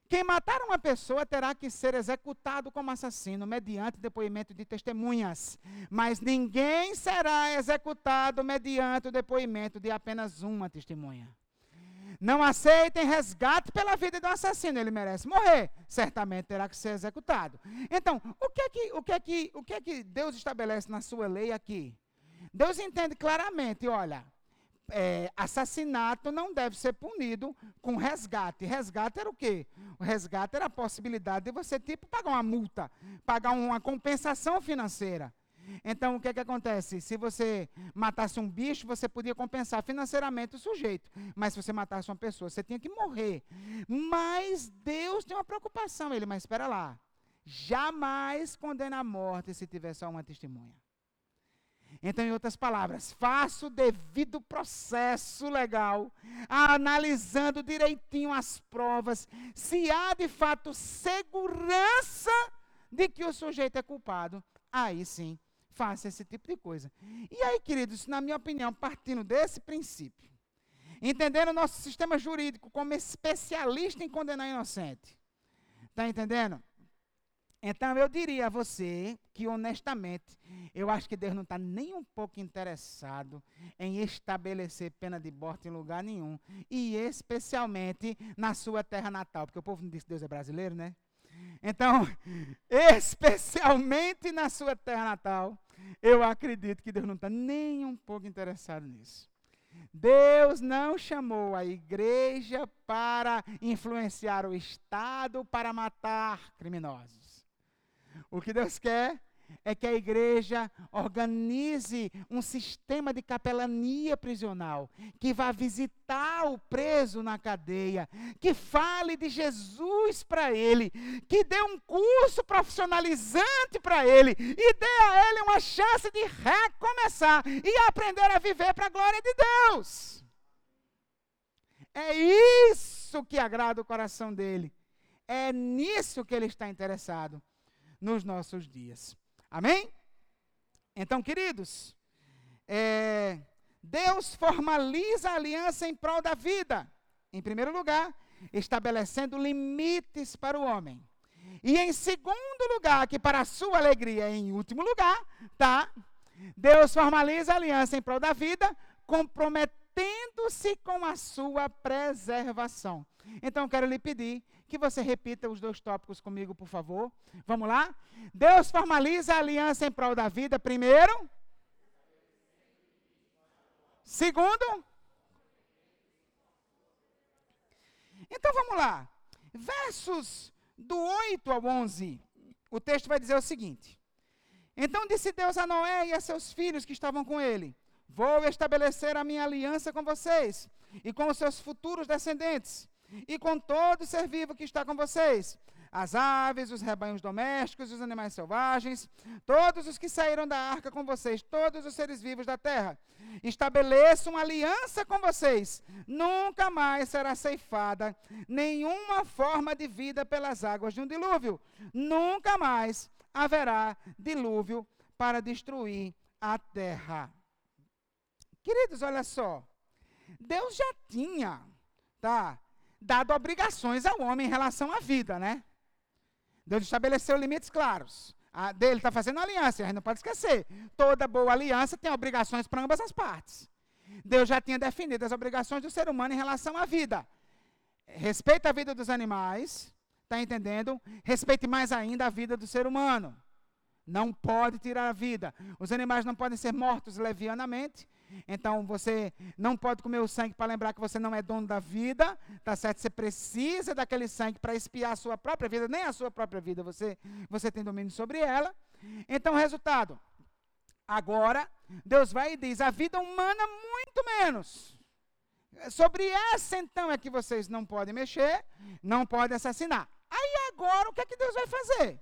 Quem matar uma pessoa terá que ser executado como assassino, mediante depoimento de testemunhas. Mas ninguém será executado mediante o depoimento de apenas uma testemunha. Não aceitem resgate pela vida do assassino, ele merece morrer, certamente terá que ser executado. Então, o que é que, o que, é que, o que, é que Deus estabelece na sua lei aqui? Deus entende claramente, olha, é, assassinato não deve ser punido com resgate. Resgate era o quê? O resgate era a possibilidade de você, tipo, pagar uma multa, pagar uma compensação financeira. Então, o que, é que acontece? Se você matasse um bicho, você podia compensar financeiramente o sujeito. Mas se você matasse uma pessoa, você tinha que morrer. Mas Deus tem uma preocupação. Ele, mas espera lá. Jamais condena a morte se tiver só uma testemunha. Então, em outras palavras, faça o devido processo legal, analisando direitinho as provas, se há de fato segurança de que o sujeito é culpado, aí sim faça esse tipo de coisa. E aí, queridos, na minha opinião, partindo desse princípio, entendendo o nosso sistema jurídico como especialista em condenar inocente, está entendendo? Então eu diria a você que honestamente, eu acho que Deus não está nem um pouco interessado em estabelecer pena de morte em lugar nenhum, e especialmente na sua terra natal, porque o povo não diz que Deus é brasileiro, né? Então, especialmente na sua terra natal, eu acredito que Deus não está nem um pouco interessado nisso. Deus não chamou a igreja para influenciar o Estado para matar criminosos. O que Deus quer é que a igreja organize um sistema de capelania prisional, que vá visitar o preso na cadeia, que fale de Jesus para ele, que dê um curso profissionalizante para ele e dê a ele uma chance de recomeçar e aprender a viver para a glória de Deus. É isso que agrada o coração dele. É nisso que ele está interessado nos nossos dias. Amém? Então, queridos, é, Deus formaliza a aliança em prol da vida. Em primeiro lugar, estabelecendo limites para o homem. E em segundo lugar, que para a sua alegria, em último lugar, tá? Deus formaliza a aliança em prol da vida, comprometendo-se com a sua preservação. Então, quero lhe pedir que você repita os dois tópicos comigo, por favor. Vamos lá? Deus formaliza a aliança em prol da vida, primeiro. Segundo. Então vamos lá. Versos do 8 ao 11. O texto vai dizer o seguinte: Então disse Deus a Noé e a seus filhos que estavam com ele: Vou estabelecer a minha aliança com vocês e com os seus futuros descendentes e com todo ser vivo que está com vocês, as aves, os rebanhos domésticos, os animais selvagens, todos os que saíram da arca com vocês, todos os seres vivos da terra. Estabeleço uma aliança com vocês. Nunca mais será ceifada nenhuma forma de vida pelas águas de um dilúvio. Nunca mais haverá dilúvio para destruir a terra. Queridos, olha só. Deus já tinha, tá? Dado obrigações ao homem em relação à vida, né? Deus estabeleceu limites claros. A dele está fazendo aliança, a gente não pode esquecer. Toda boa aliança tem obrigações para ambas as partes. Deus já tinha definido as obrigações do ser humano em relação à vida. Respeita a vida dos animais, está entendendo? Respeite mais ainda a vida do ser humano. Não pode tirar a vida. Os animais não podem ser mortos levianamente, então você não pode comer o sangue para lembrar que você não é dono da vida, tá certo? Você precisa daquele sangue para espiar a sua própria vida, nem a sua própria vida, você você tem domínio sobre ela. Então, resultado, agora Deus vai e diz: a vida humana muito menos. Sobre essa então é que vocês não podem mexer, não podem assassinar. Aí agora o que é que Deus vai fazer?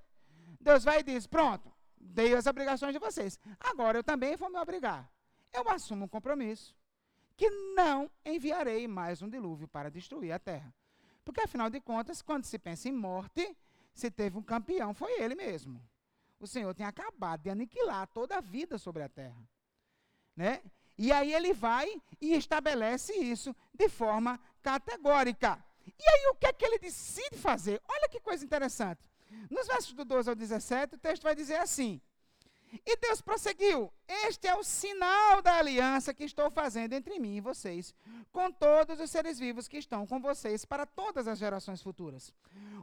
Deus vai e diz: pronto, dei as obrigações de vocês. Agora eu também vou me obrigar eu assumo um compromisso que não enviarei mais um dilúvio para destruir a terra. Porque, afinal de contas, quando se pensa em morte, se teve um campeão, foi ele mesmo. O Senhor tem acabado de aniquilar toda a vida sobre a terra. Né? E aí ele vai e estabelece isso de forma categórica. E aí o que é que ele decide fazer? Olha que coisa interessante. Nos versos do 12 ao 17, o texto vai dizer assim: e Deus prosseguiu: Este é o sinal da aliança que estou fazendo entre mim e vocês, com todos os seres vivos que estão com vocês para todas as gerações futuras.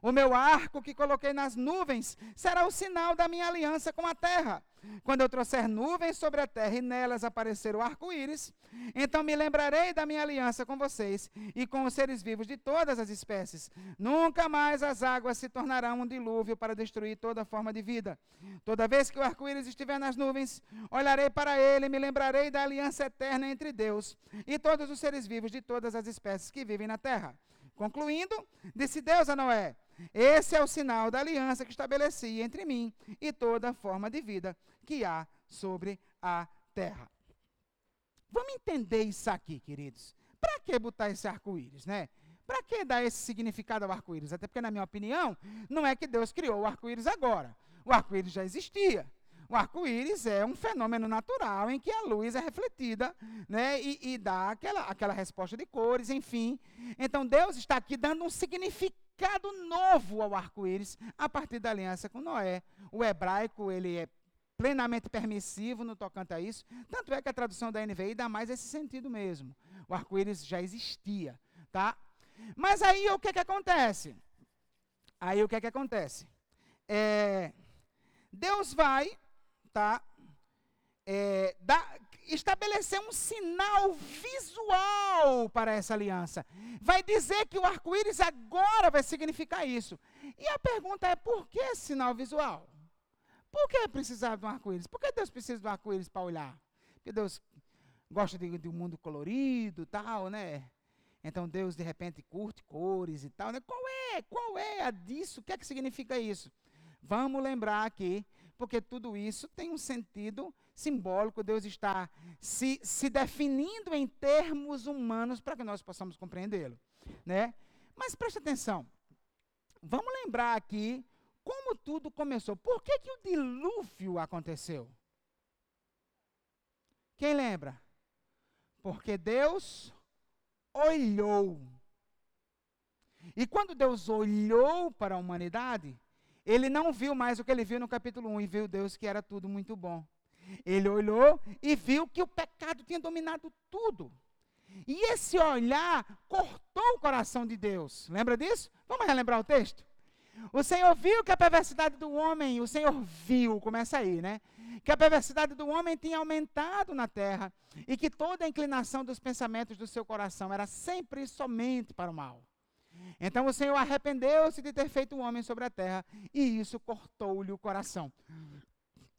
O meu arco que coloquei nas nuvens será o sinal da minha aliança com a terra. Quando eu trouxer nuvens sobre a terra e nelas aparecer o arco-íris, então me lembrarei da minha aliança com vocês e com os seres vivos de todas as espécies. Nunca mais as águas se tornarão um dilúvio para destruir toda forma de vida. Toda vez que o arco-íris estiver nas nuvens, olharei para ele me lembrarei da aliança eterna entre Deus e todos os seres vivos de todas as espécies que vivem na terra. Concluindo, disse Deus a Noé: esse é o sinal da aliança que estabeleci entre mim e toda forma de vida que há sobre a terra. Vamos entender isso aqui, queridos. Para que botar esse arco-íris, né? Para que dar esse significado ao arco-íris? Até porque, na minha opinião, não é que Deus criou o arco-íris agora. O arco-íris já existia. O arco-íris é um fenômeno natural em que a luz é refletida né, e, e dá aquela, aquela resposta de cores, enfim. Então, Deus está aqui dando um significado novo ao arco-íris a partir da aliança com Noé. O hebraico, ele é plenamente permissivo no tocante a isso, tanto é que a tradução da NVI dá mais esse sentido mesmo. O arco-íris já existia, tá? Mas aí o que que acontece? Aí o que que acontece? É, Deus vai, tá? É, dá, estabelecer um sinal visual para essa aliança. Vai dizer que o arco-íris agora vai significar isso. E a pergunta é: por que sinal visual? Por que precisar de um arco-íris? Por que Deus precisa de um arco-íris para olhar? Porque Deus gosta de, de um mundo colorido tal, né? Então Deus de repente curte cores e tal, né? Qual é? Qual é a disso? O que é que significa isso? Vamos lembrar aqui, porque tudo isso tem um sentido simbólico. Deus está se, se definindo em termos humanos para que nós possamos compreendê-lo, né? Mas preste atenção. Vamos lembrar aqui como tudo começou. Por que, que o dilúvio aconteceu? Quem lembra? Porque Deus olhou. E quando Deus olhou para a humanidade, ele não viu mais o que ele viu no capítulo 1 e viu Deus que era tudo muito bom. Ele olhou e viu que o pecado tinha dominado tudo. E esse olhar cortou o coração de Deus. Lembra disso? Vamos relembrar o texto? O Senhor viu que a perversidade do homem, o Senhor viu, começa aí, né? Que a perversidade do homem tinha aumentado na terra e que toda a inclinação dos pensamentos do seu coração era sempre e somente para o mal. Então o Senhor arrependeu-se de ter feito o homem sobre a terra e isso cortou-lhe o coração.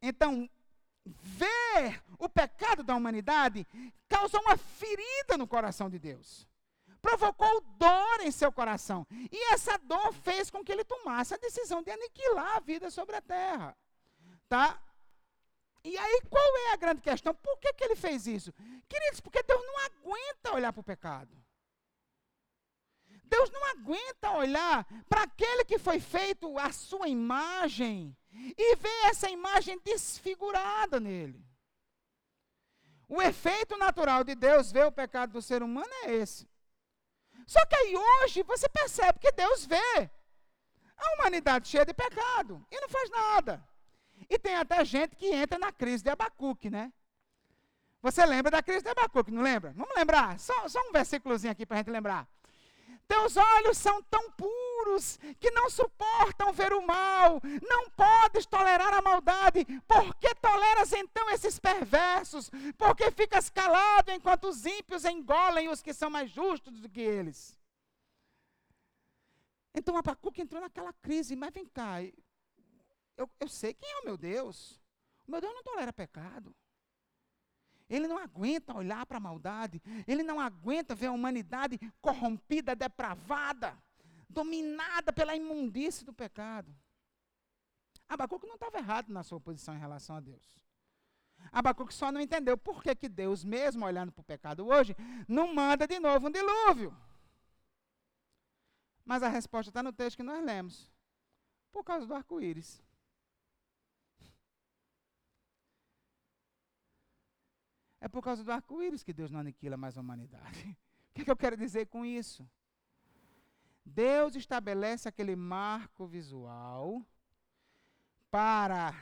Então, ver o pecado da humanidade causou uma ferida no coração de Deus provocou dor em seu coração. E essa dor fez com que ele tomasse a decisão de aniquilar a vida sobre a terra. Tá? E aí, qual é a grande questão? Por que, que ele fez isso? Queridos, porque Deus não aguenta olhar para o pecado. Deus não aguenta olhar para aquele que foi feito a sua imagem e ver essa imagem desfigurada nele. O efeito natural de Deus ver o pecado do ser humano é esse. Só que aí hoje você percebe que Deus vê a humanidade cheia de pecado e não faz nada. E tem até gente que entra na crise de Abacuque, né? Você lembra da crise de Abacuque, não lembra? Vamos lembrar, só, só um versículozinho aqui para a gente lembrar. Teus olhos são tão puros que não suportam ver o mal, não podes tolerar a maldade. Por que toleras então esses perversos? Por que ficas calado enquanto os ímpios engolem os que são mais justos do que eles? Então Abacuque entrou naquela crise, mas vem cá, eu, eu sei quem é o meu Deus. O meu Deus não tolera pecado. Ele não aguenta olhar para a maldade. Ele não aguenta ver a humanidade corrompida, depravada, dominada pela imundície do pecado. Abacuque não estava errado na sua posição em relação a Deus. Abacuque só não entendeu por que, que Deus, mesmo olhando para o pecado hoje, não manda de novo um dilúvio. Mas a resposta está no texto que nós lemos. Por causa do arco-íris. É por causa do arco-íris que Deus não aniquila mais a humanidade. O que, é que eu quero dizer com isso? Deus estabelece aquele marco visual para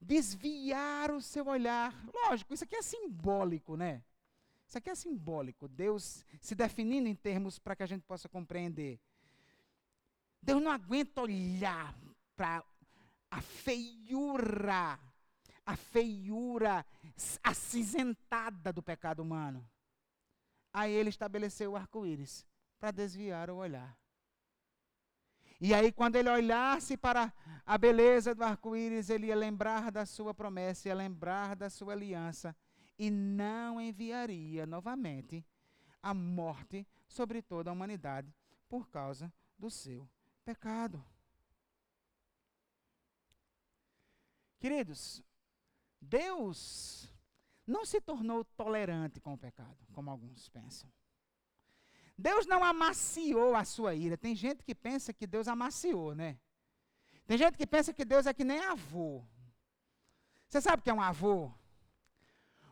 desviar o seu olhar. Lógico, isso aqui é simbólico, né? Isso aqui é simbólico. Deus se definindo em termos para que a gente possa compreender. Deus não aguenta olhar para a feiura a feiura acinzentada do pecado humano. Aí ele estabeleceu o arco-íris para desviar o olhar. E aí, quando ele olhasse para a beleza do arco-íris, ele ia lembrar da sua promessa, ia lembrar da sua aliança, e não enviaria novamente a morte sobre toda a humanidade por causa do seu pecado. Queridos, Deus não se tornou tolerante com o pecado, como alguns pensam. Deus não amaciou a sua ira. Tem gente que pensa que Deus amaciou, né? Tem gente que pensa que Deus é que nem avô. Você sabe o que é um avô?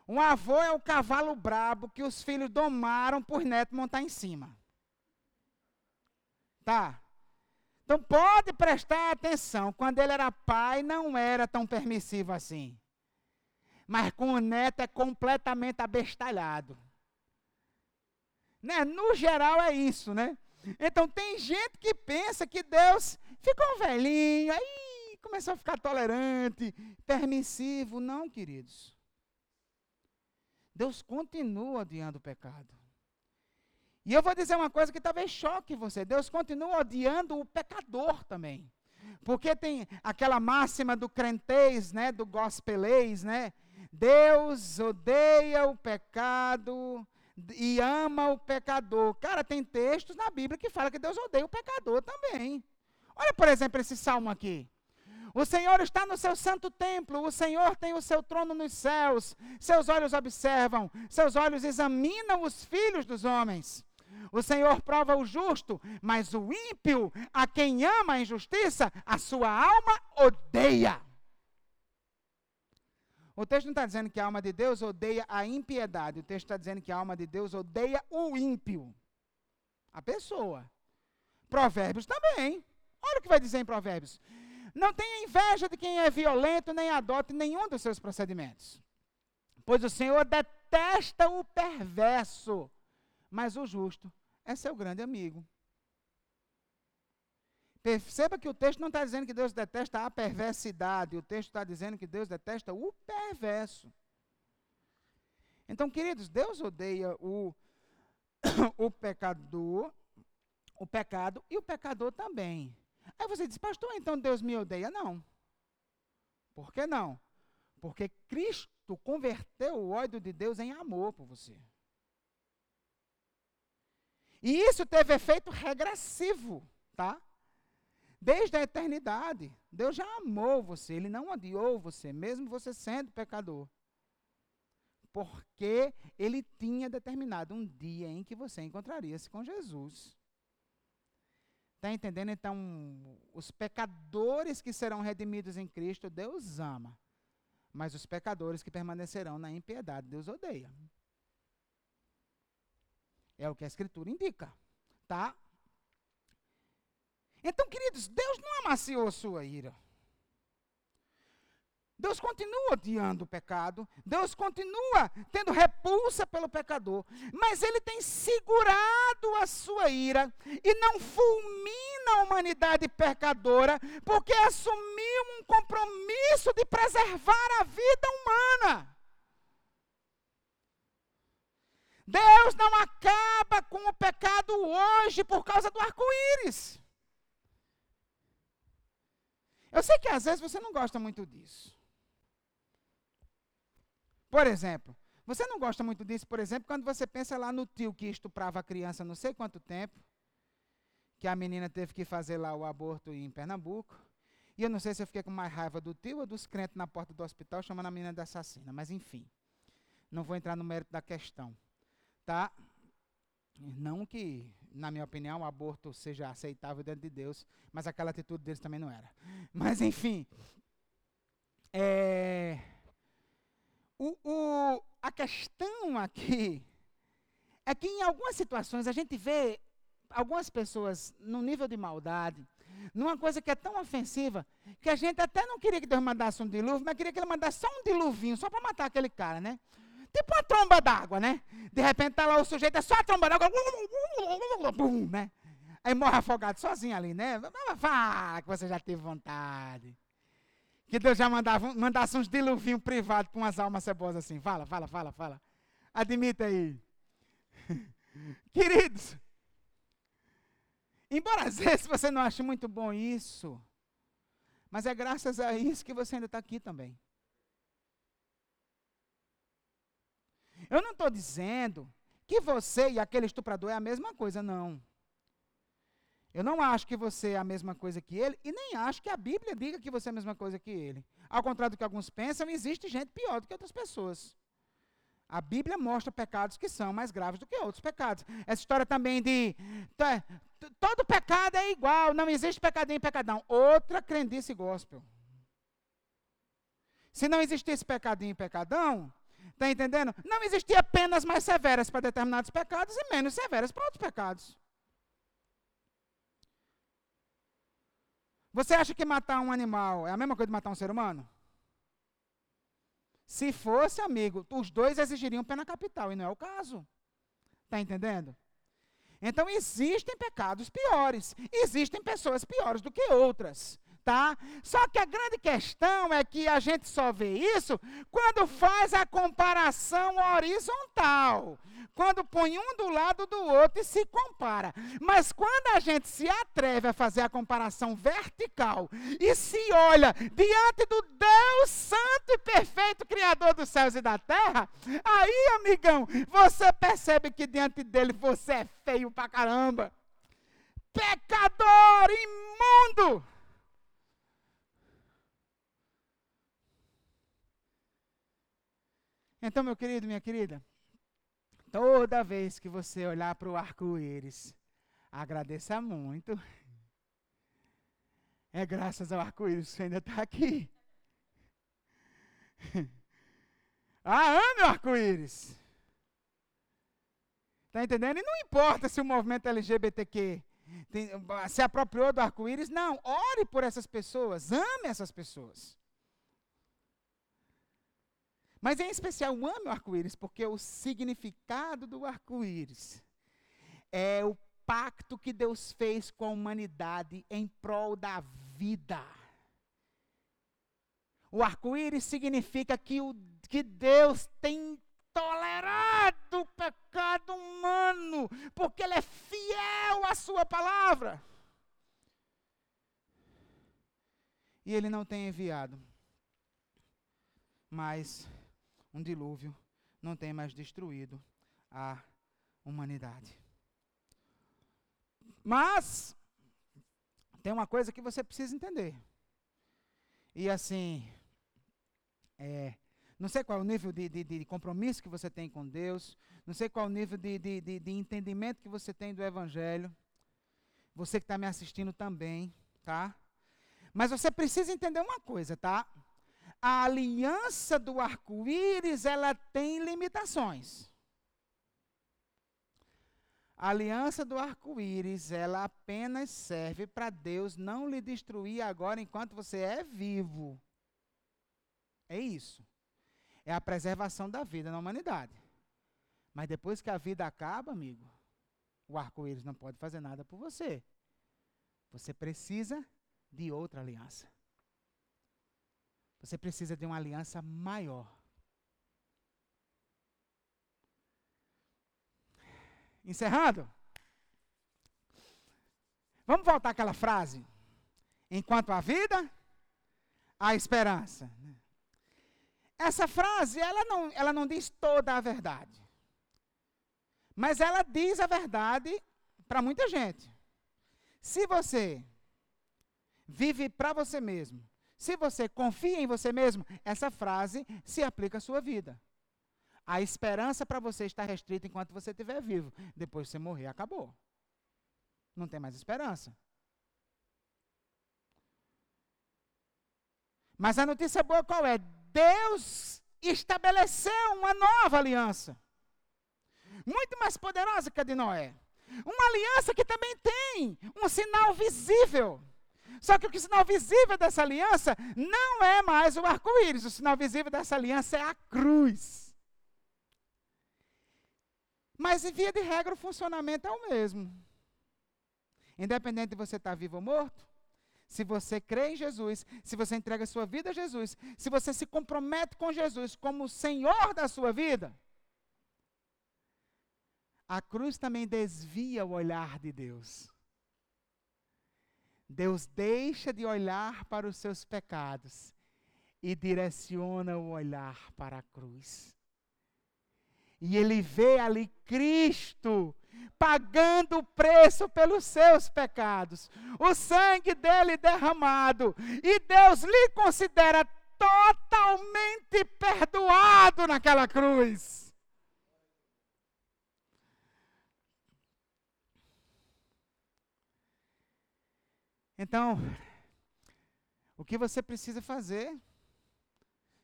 Um avô é o cavalo brabo que os filhos domaram por neto montar em cima. Tá? Então pode prestar atenção. Quando ele era pai, não era tão permissivo assim mas com o neto é completamente abestalhado. Né? No geral é isso, né? Então tem gente que pensa que Deus ficou um velhinho, aí começou a ficar tolerante, permissivo. Não, queridos. Deus continua odiando o pecado. E eu vou dizer uma coisa que talvez choque você. Deus continua odiando o pecador também. Porque tem aquela máxima do crentez, né, do gospelês, né? Deus odeia o pecado e ama o pecador. Cara, tem textos na Bíblia que fala que Deus odeia o pecador também. Olha, por exemplo, esse salmo aqui. O Senhor está no seu santo templo, o Senhor tem o seu trono nos céus, seus olhos observam, seus olhos examinam os filhos dos homens. O Senhor prova o justo, mas o ímpio, a quem ama a injustiça, a sua alma odeia. O texto não está dizendo que a alma de Deus odeia a impiedade. O texto está dizendo que a alma de Deus odeia o ímpio. A pessoa. Provérbios também. Olha o que vai dizer em Provérbios. Não tenha inveja de quem é violento, nem adote nenhum dos seus procedimentos. Pois o Senhor detesta o perverso, mas o justo é seu grande amigo. Perceba que o texto não está dizendo que Deus detesta a perversidade, o texto está dizendo que Deus detesta o perverso. Então, queridos, Deus odeia o, o pecador, o pecado e o pecador também. Aí você diz, pastor, então Deus me odeia? Não. Por que não? Porque Cristo converteu o ódio de Deus em amor por você. E isso teve efeito regressivo, tá? Desde a eternidade, Deus já amou você, Ele não odiou você, mesmo você sendo pecador. Porque Ele tinha determinado um dia em que você encontraria-se com Jesus. Está entendendo? Então, os pecadores que serão redimidos em Cristo, Deus ama. Mas os pecadores que permanecerão na impiedade, Deus odeia. É o que a Escritura indica. Tá? Então, queridos, Deus não amaciou sua ira. Deus continua odiando o pecado, Deus continua tendo repulsa pelo pecador, mas Ele tem segurado a sua ira e não fulmina a humanidade pecadora, porque assumiu um compromisso de preservar a vida humana. Deus não acaba com o pecado hoje por causa do arco-íris. Eu sei que às vezes você não gosta muito disso. Por exemplo, você não gosta muito disso, por exemplo, quando você pensa lá no tio que estuprava a criança não sei quanto tempo, que a menina teve que fazer lá o aborto em Pernambuco. E eu não sei se eu fiquei com mais raiva do tio ou dos crentes na porta do hospital chamando a menina de assassina, mas enfim. Não vou entrar no mérito da questão. Tá? Não que, na minha opinião, o aborto seja aceitável dentro de Deus, mas aquela atitude deles também não era. Mas, enfim. É, o, o, a questão aqui é que, em algumas situações, a gente vê algumas pessoas no nível de maldade, numa coisa que é tão ofensiva, que a gente até não queria que Deus mandasse um dilúvio, mas queria que ele mandasse só um diluvinho, só para matar aquele cara, né? Tipo uma tromba d'água, né? De repente tá lá o sujeito, é só a tromba d'água, né? Aí morre afogado sozinho ali, né? Fala que você já teve vontade. Que Deus já mandava, mandasse uns diluvinhos privados com umas almas cebosas assim. Fala, fala, fala, fala. Admita aí. Queridos, embora às vezes você não ache muito bom isso, mas é graças a isso que você ainda está aqui também. Eu não estou dizendo que você e aquele estuprador é a mesma coisa, não. Eu não acho que você é a mesma coisa que ele, e nem acho que a Bíblia diga que você é a mesma coisa que ele. Ao contrário do que alguns pensam, existe gente pior do que outras pessoas. A Bíblia mostra pecados que são mais graves do que outros pecados. Essa história também de todo pecado é igual, não existe pecadinho e pecadão. Outra crendice gospel. Se não existisse pecadinho e pecadão, Está entendendo? Não existia penas mais severas para determinados pecados e menos severas para outros pecados. Você acha que matar um animal é a mesma coisa de matar um ser humano? Se fosse, amigo, os dois exigiriam pena capital, e não é o caso. Está entendendo? Então existem pecados piores, existem pessoas piores do que outras, tá? Só que a grande questão é que a gente só vê isso quando faz a comparação horizontal quando põe um do lado do outro e se compara. Mas quando a gente se atreve a fazer a comparação vertical e se olha diante do Deus Santo e Perfeito, Criador dos céus e da terra, aí, amigão, você percebe que diante dele você é feio pra caramba. Pecador, imundo. Então, meu querido, minha querida, Toda vez que você olhar para o arco-íris, agradeça muito. É graças ao arco-íris que você ainda está aqui. ah, ame o arco-íris. Está entendendo? E não importa se o movimento LGBTQ tem, se apropriou do arco-íris, não. Ore por essas pessoas, ame essas pessoas. Mas em especial, ame o arco-íris, porque o significado do arco-íris é o pacto que Deus fez com a humanidade em prol da vida. O arco-íris significa que, o, que Deus tem tolerado o pecado humano, porque Ele é fiel à Sua palavra. E Ele não tem enviado. Mas um dilúvio não tem mais destruído a humanidade. Mas tem uma coisa que você precisa entender. E assim, é, não sei qual é o nível de, de, de, compromisso que você tem com Deus, não sei qual é o nível de, de, de entendimento que você tem do Evangelho. Você que está me assistindo também, tá? Mas você precisa entender uma coisa, tá? A aliança do arco-íris, ela tem limitações. A aliança do arco-íris, ela apenas serve para Deus não lhe destruir agora enquanto você é vivo. É isso. É a preservação da vida na humanidade. Mas depois que a vida acaba, amigo, o arco-íris não pode fazer nada por você. Você precisa de outra aliança. Você precisa de uma aliança maior. Encerrando. Vamos voltar àquela frase. Enquanto a vida, a esperança. Essa frase, ela não, ela não diz toda a verdade. Mas ela diz a verdade para muita gente. Se você vive para você mesmo, se você confia em você mesmo, essa frase se aplica à sua vida. A esperança para você está restrita enquanto você estiver vivo. Depois você morrer, acabou. Não tem mais esperança. Mas a notícia boa qual é? Deus estabeleceu uma nova aliança. Muito mais poderosa que a de Noé. Uma aliança que também tem um sinal visível. Só que o sinal visível dessa aliança não é mais o arco-íris. O sinal visível dessa aliança é a cruz. Mas, em via de regra, o funcionamento é o mesmo. Independente de você estar tá vivo ou morto, se você crê em Jesus, se você entrega sua vida a Jesus, se você se compromete com Jesus como Senhor da sua vida, a cruz também desvia o olhar de Deus. Deus deixa de olhar para os seus pecados e direciona o olhar para a cruz. E ele vê ali Cristo pagando o preço pelos seus pecados, o sangue dele derramado, e Deus lhe considera totalmente perdoado naquela cruz. Então, o que você precisa fazer,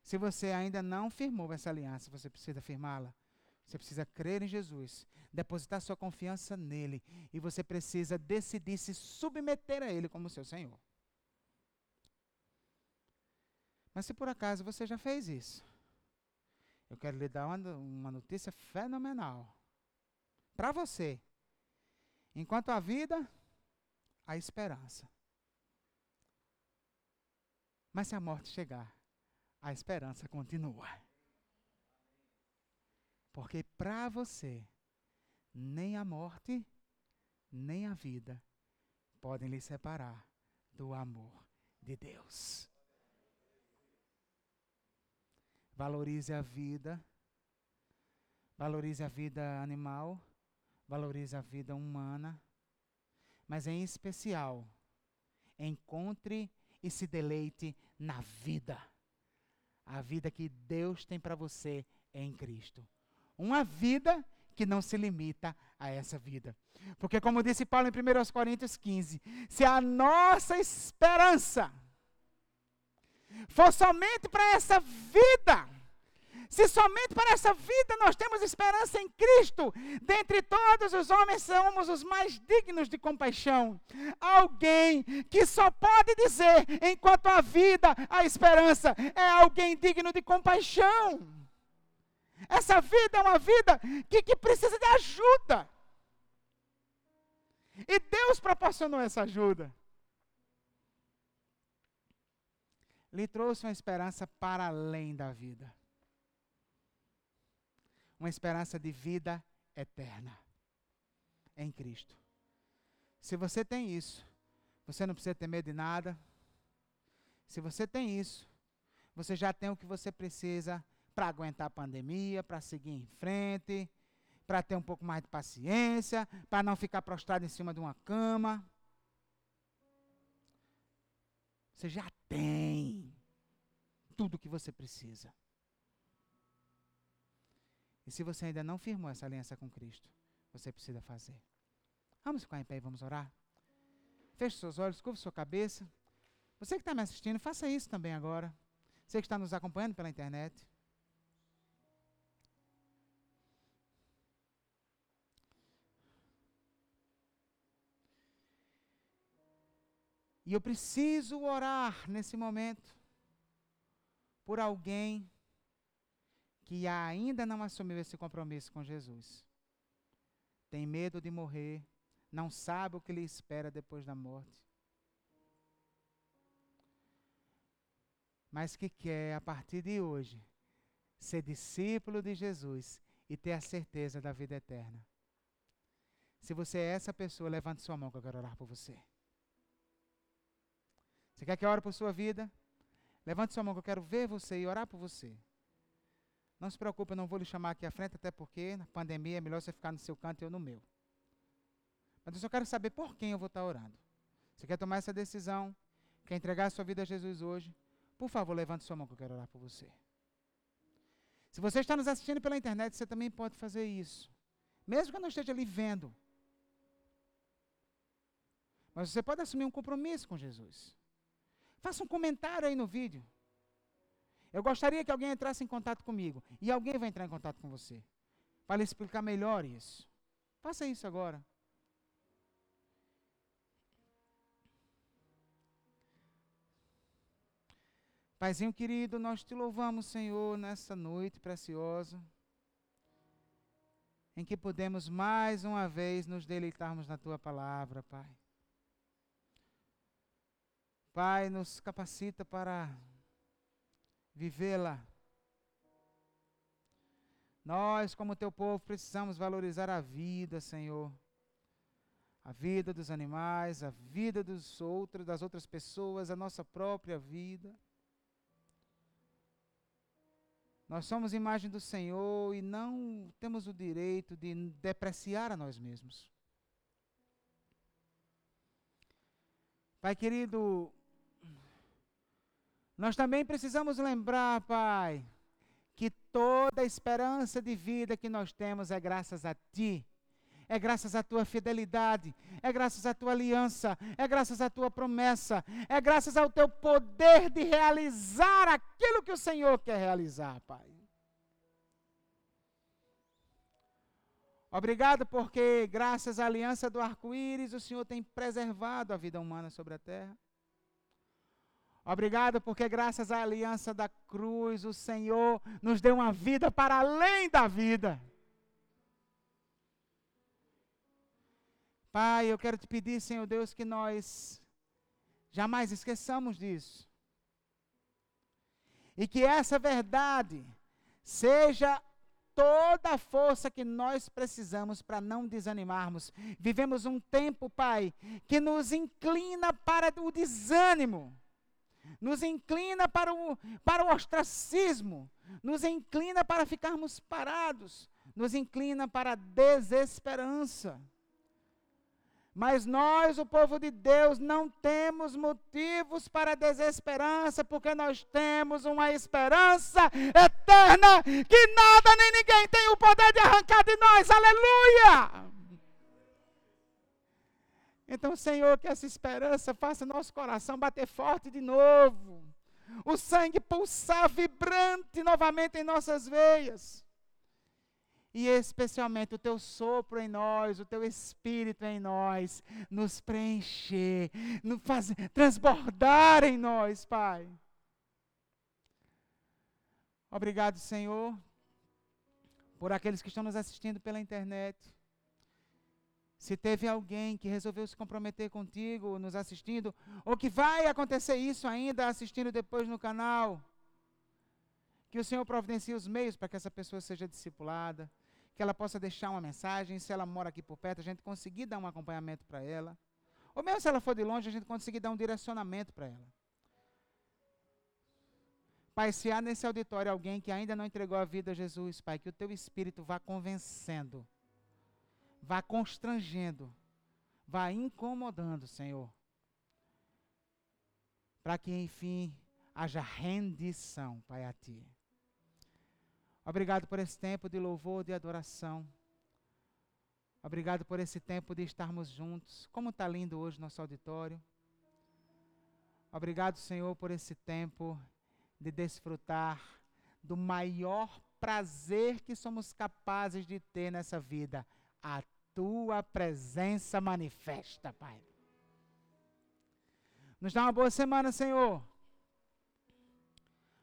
se você ainda não firmou essa aliança, você precisa firmá-la. Você precisa crer em Jesus, depositar sua confiança nele, e você precisa decidir se submeter a ele como seu Senhor. Mas se por acaso você já fez isso, eu quero lhe dar uma, notícia fenomenal. Para você Enquanto a vida, a esperança. Mas se a morte chegar, a esperança continua. Porque para você, nem a morte, nem a vida podem lhe separar do amor de Deus. Valorize a vida, valorize a vida animal, valorize a vida humana, mas em especial, encontre e se deleite na vida. A vida que Deus tem para você em Cristo. Uma vida que não se limita a essa vida. Porque, como disse Paulo em 1 Coríntios 15, se a nossa esperança for somente para essa vida, se somente para essa vida nós temos esperança em Cristo, dentre todos os homens somos os mais dignos de compaixão. Alguém que só pode dizer, enquanto a vida, a esperança, é alguém digno de compaixão. Essa vida é uma vida que, que precisa de ajuda. E Deus proporcionou essa ajuda. Lhe trouxe uma esperança para além da vida uma esperança de vida eterna em Cristo. Se você tem isso, você não precisa ter medo de nada. Se você tem isso, você já tem o que você precisa para aguentar a pandemia, para seguir em frente, para ter um pouco mais de paciência, para não ficar prostrado em cima de uma cama. Você já tem tudo o que você precisa. E se você ainda não firmou essa aliança com Cristo, você precisa fazer. Vamos ficar em pé e vamos orar? Feche seus olhos, curva sua cabeça. Você que está me assistindo, faça isso também agora. Você que está nos acompanhando pela internet. E eu preciso orar nesse momento por alguém que ainda não assumiu esse compromisso com Jesus. Tem medo de morrer, não sabe o que lhe espera depois da morte. Mas que quer, a partir de hoje, ser discípulo de Jesus e ter a certeza da vida eterna. Se você é essa pessoa, levante sua mão que eu quero orar por você. Você quer que eu ore por sua vida? Levante sua mão que eu quero ver você e orar por você. Não se preocupe, eu não vou lhe chamar aqui à frente, até porque na pandemia é melhor você ficar no seu canto e eu no meu. Mas eu só quero saber por quem eu vou estar orando. Você quer tomar essa decisão? Quer entregar a sua vida a Jesus hoje? Por favor, levante sua mão que eu quero orar por você. Se você está nos assistindo pela internet, você também pode fazer isso. Mesmo que eu não esteja ali vendo. Mas você pode assumir um compromisso com Jesus. Faça um comentário aí no vídeo. Eu gostaria que alguém entrasse em contato comigo. E alguém vai entrar em contato com você. Para lhe explicar melhor isso. Faça isso agora. Paizinho querido, nós te louvamos, Senhor, nessa noite preciosa, em que podemos mais uma vez nos deleitarmos na tua palavra, Pai. Pai, nos capacita para vivê-la. Nós, como teu povo, precisamos valorizar a vida, Senhor. A vida dos animais, a vida dos outros, das outras pessoas, a nossa própria vida. Nós somos imagem do Senhor e não temos o direito de depreciar a nós mesmos. Pai querido, nós também precisamos lembrar, Pai, que toda esperança de vida que nós temos é graças a Ti. É graças à tua fidelidade, é graças à tua aliança, é graças à tua promessa, é graças ao teu poder de realizar aquilo que o Senhor quer realizar, Pai. Obrigado porque, graças à aliança do arco-íris, o Senhor tem preservado a vida humana sobre a terra. Obrigado porque, graças à aliança da cruz, o Senhor nos deu uma vida para além da vida. Pai, eu quero te pedir, Senhor Deus, que nós jamais esqueçamos disso. E que essa verdade seja toda a força que nós precisamos para não desanimarmos. Vivemos um tempo, Pai, que nos inclina para o desânimo, nos inclina para o, para o ostracismo, nos inclina para ficarmos parados, nos inclina para a desesperança. Mas nós, o povo de Deus, não temos motivos para desesperança, porque nós temos uma esperança eterna que nada nem ninguém tem o poder de arrancar de nós. Aleluia! Então, Senhor, que essa esperança faça nosso coração bater forte de novo, o sangue pulsar vibrante novamente em nossas veias e especialmente o teu sopro em nós, o teu espírito em nós, nos preencher, nos fazer, transbordar em nós, Pai. Obrigado, Senhor, por aqueles que estão nos assistindo pela internet. Se teve alguém que resolveu se comprometer contigo, nos assistindo, ou que vai acontecer isso ainda assistindo depois no canal, que o Senhor providencie os meios para que essa pessoa seja discipulada, que ela possa deixar uma mensagem, se ela mora aqui por perto, a gente conseguir dar um acompanhamento para ela. Ou mesmo se ela for de longe, a gente conseguir dar um direcionamento para ela. Pai, se há nesse auditório alguém que ainda não entregou a vida a Jesus, Pai, que o teu espírito vá convencendo, vá constrangendo, vá incomodando, Senhor. Para que, enfim, haja rendição, Pai, a Ti. Obrigado por esse tempo de louvor, de adoração. Obrigado por esse tempo de estarmos juntos. Como está lindo hoje nosso auditório. Obrigado, Senhor, por esse tempo de desfrutar do maior prazer que somos capazes de ter nessa vida, a tua presença manifesta, Pai. Nos dá uma boa semana, Senhor.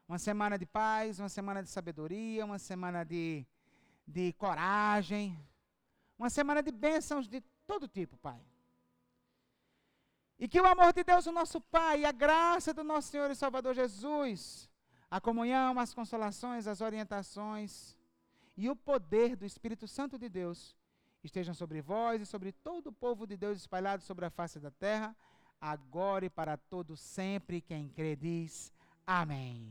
Uma semana de paz, uma semana de sabedoria, uma semana de, de coragem, uma semana de bênçãos de todo tipo, Pai. E que o amor de Deus, o nosso Pai, a graça do nosso Senhor e Salvador Jesus, a comunhão, as consolações, as orientações e o poder do Espírito Santo de Deus estejam sobre vós e sobre todo o povo de Deus espalhado sobre a face da terra, agora e para todo sempre. Quem crê diz: Amém.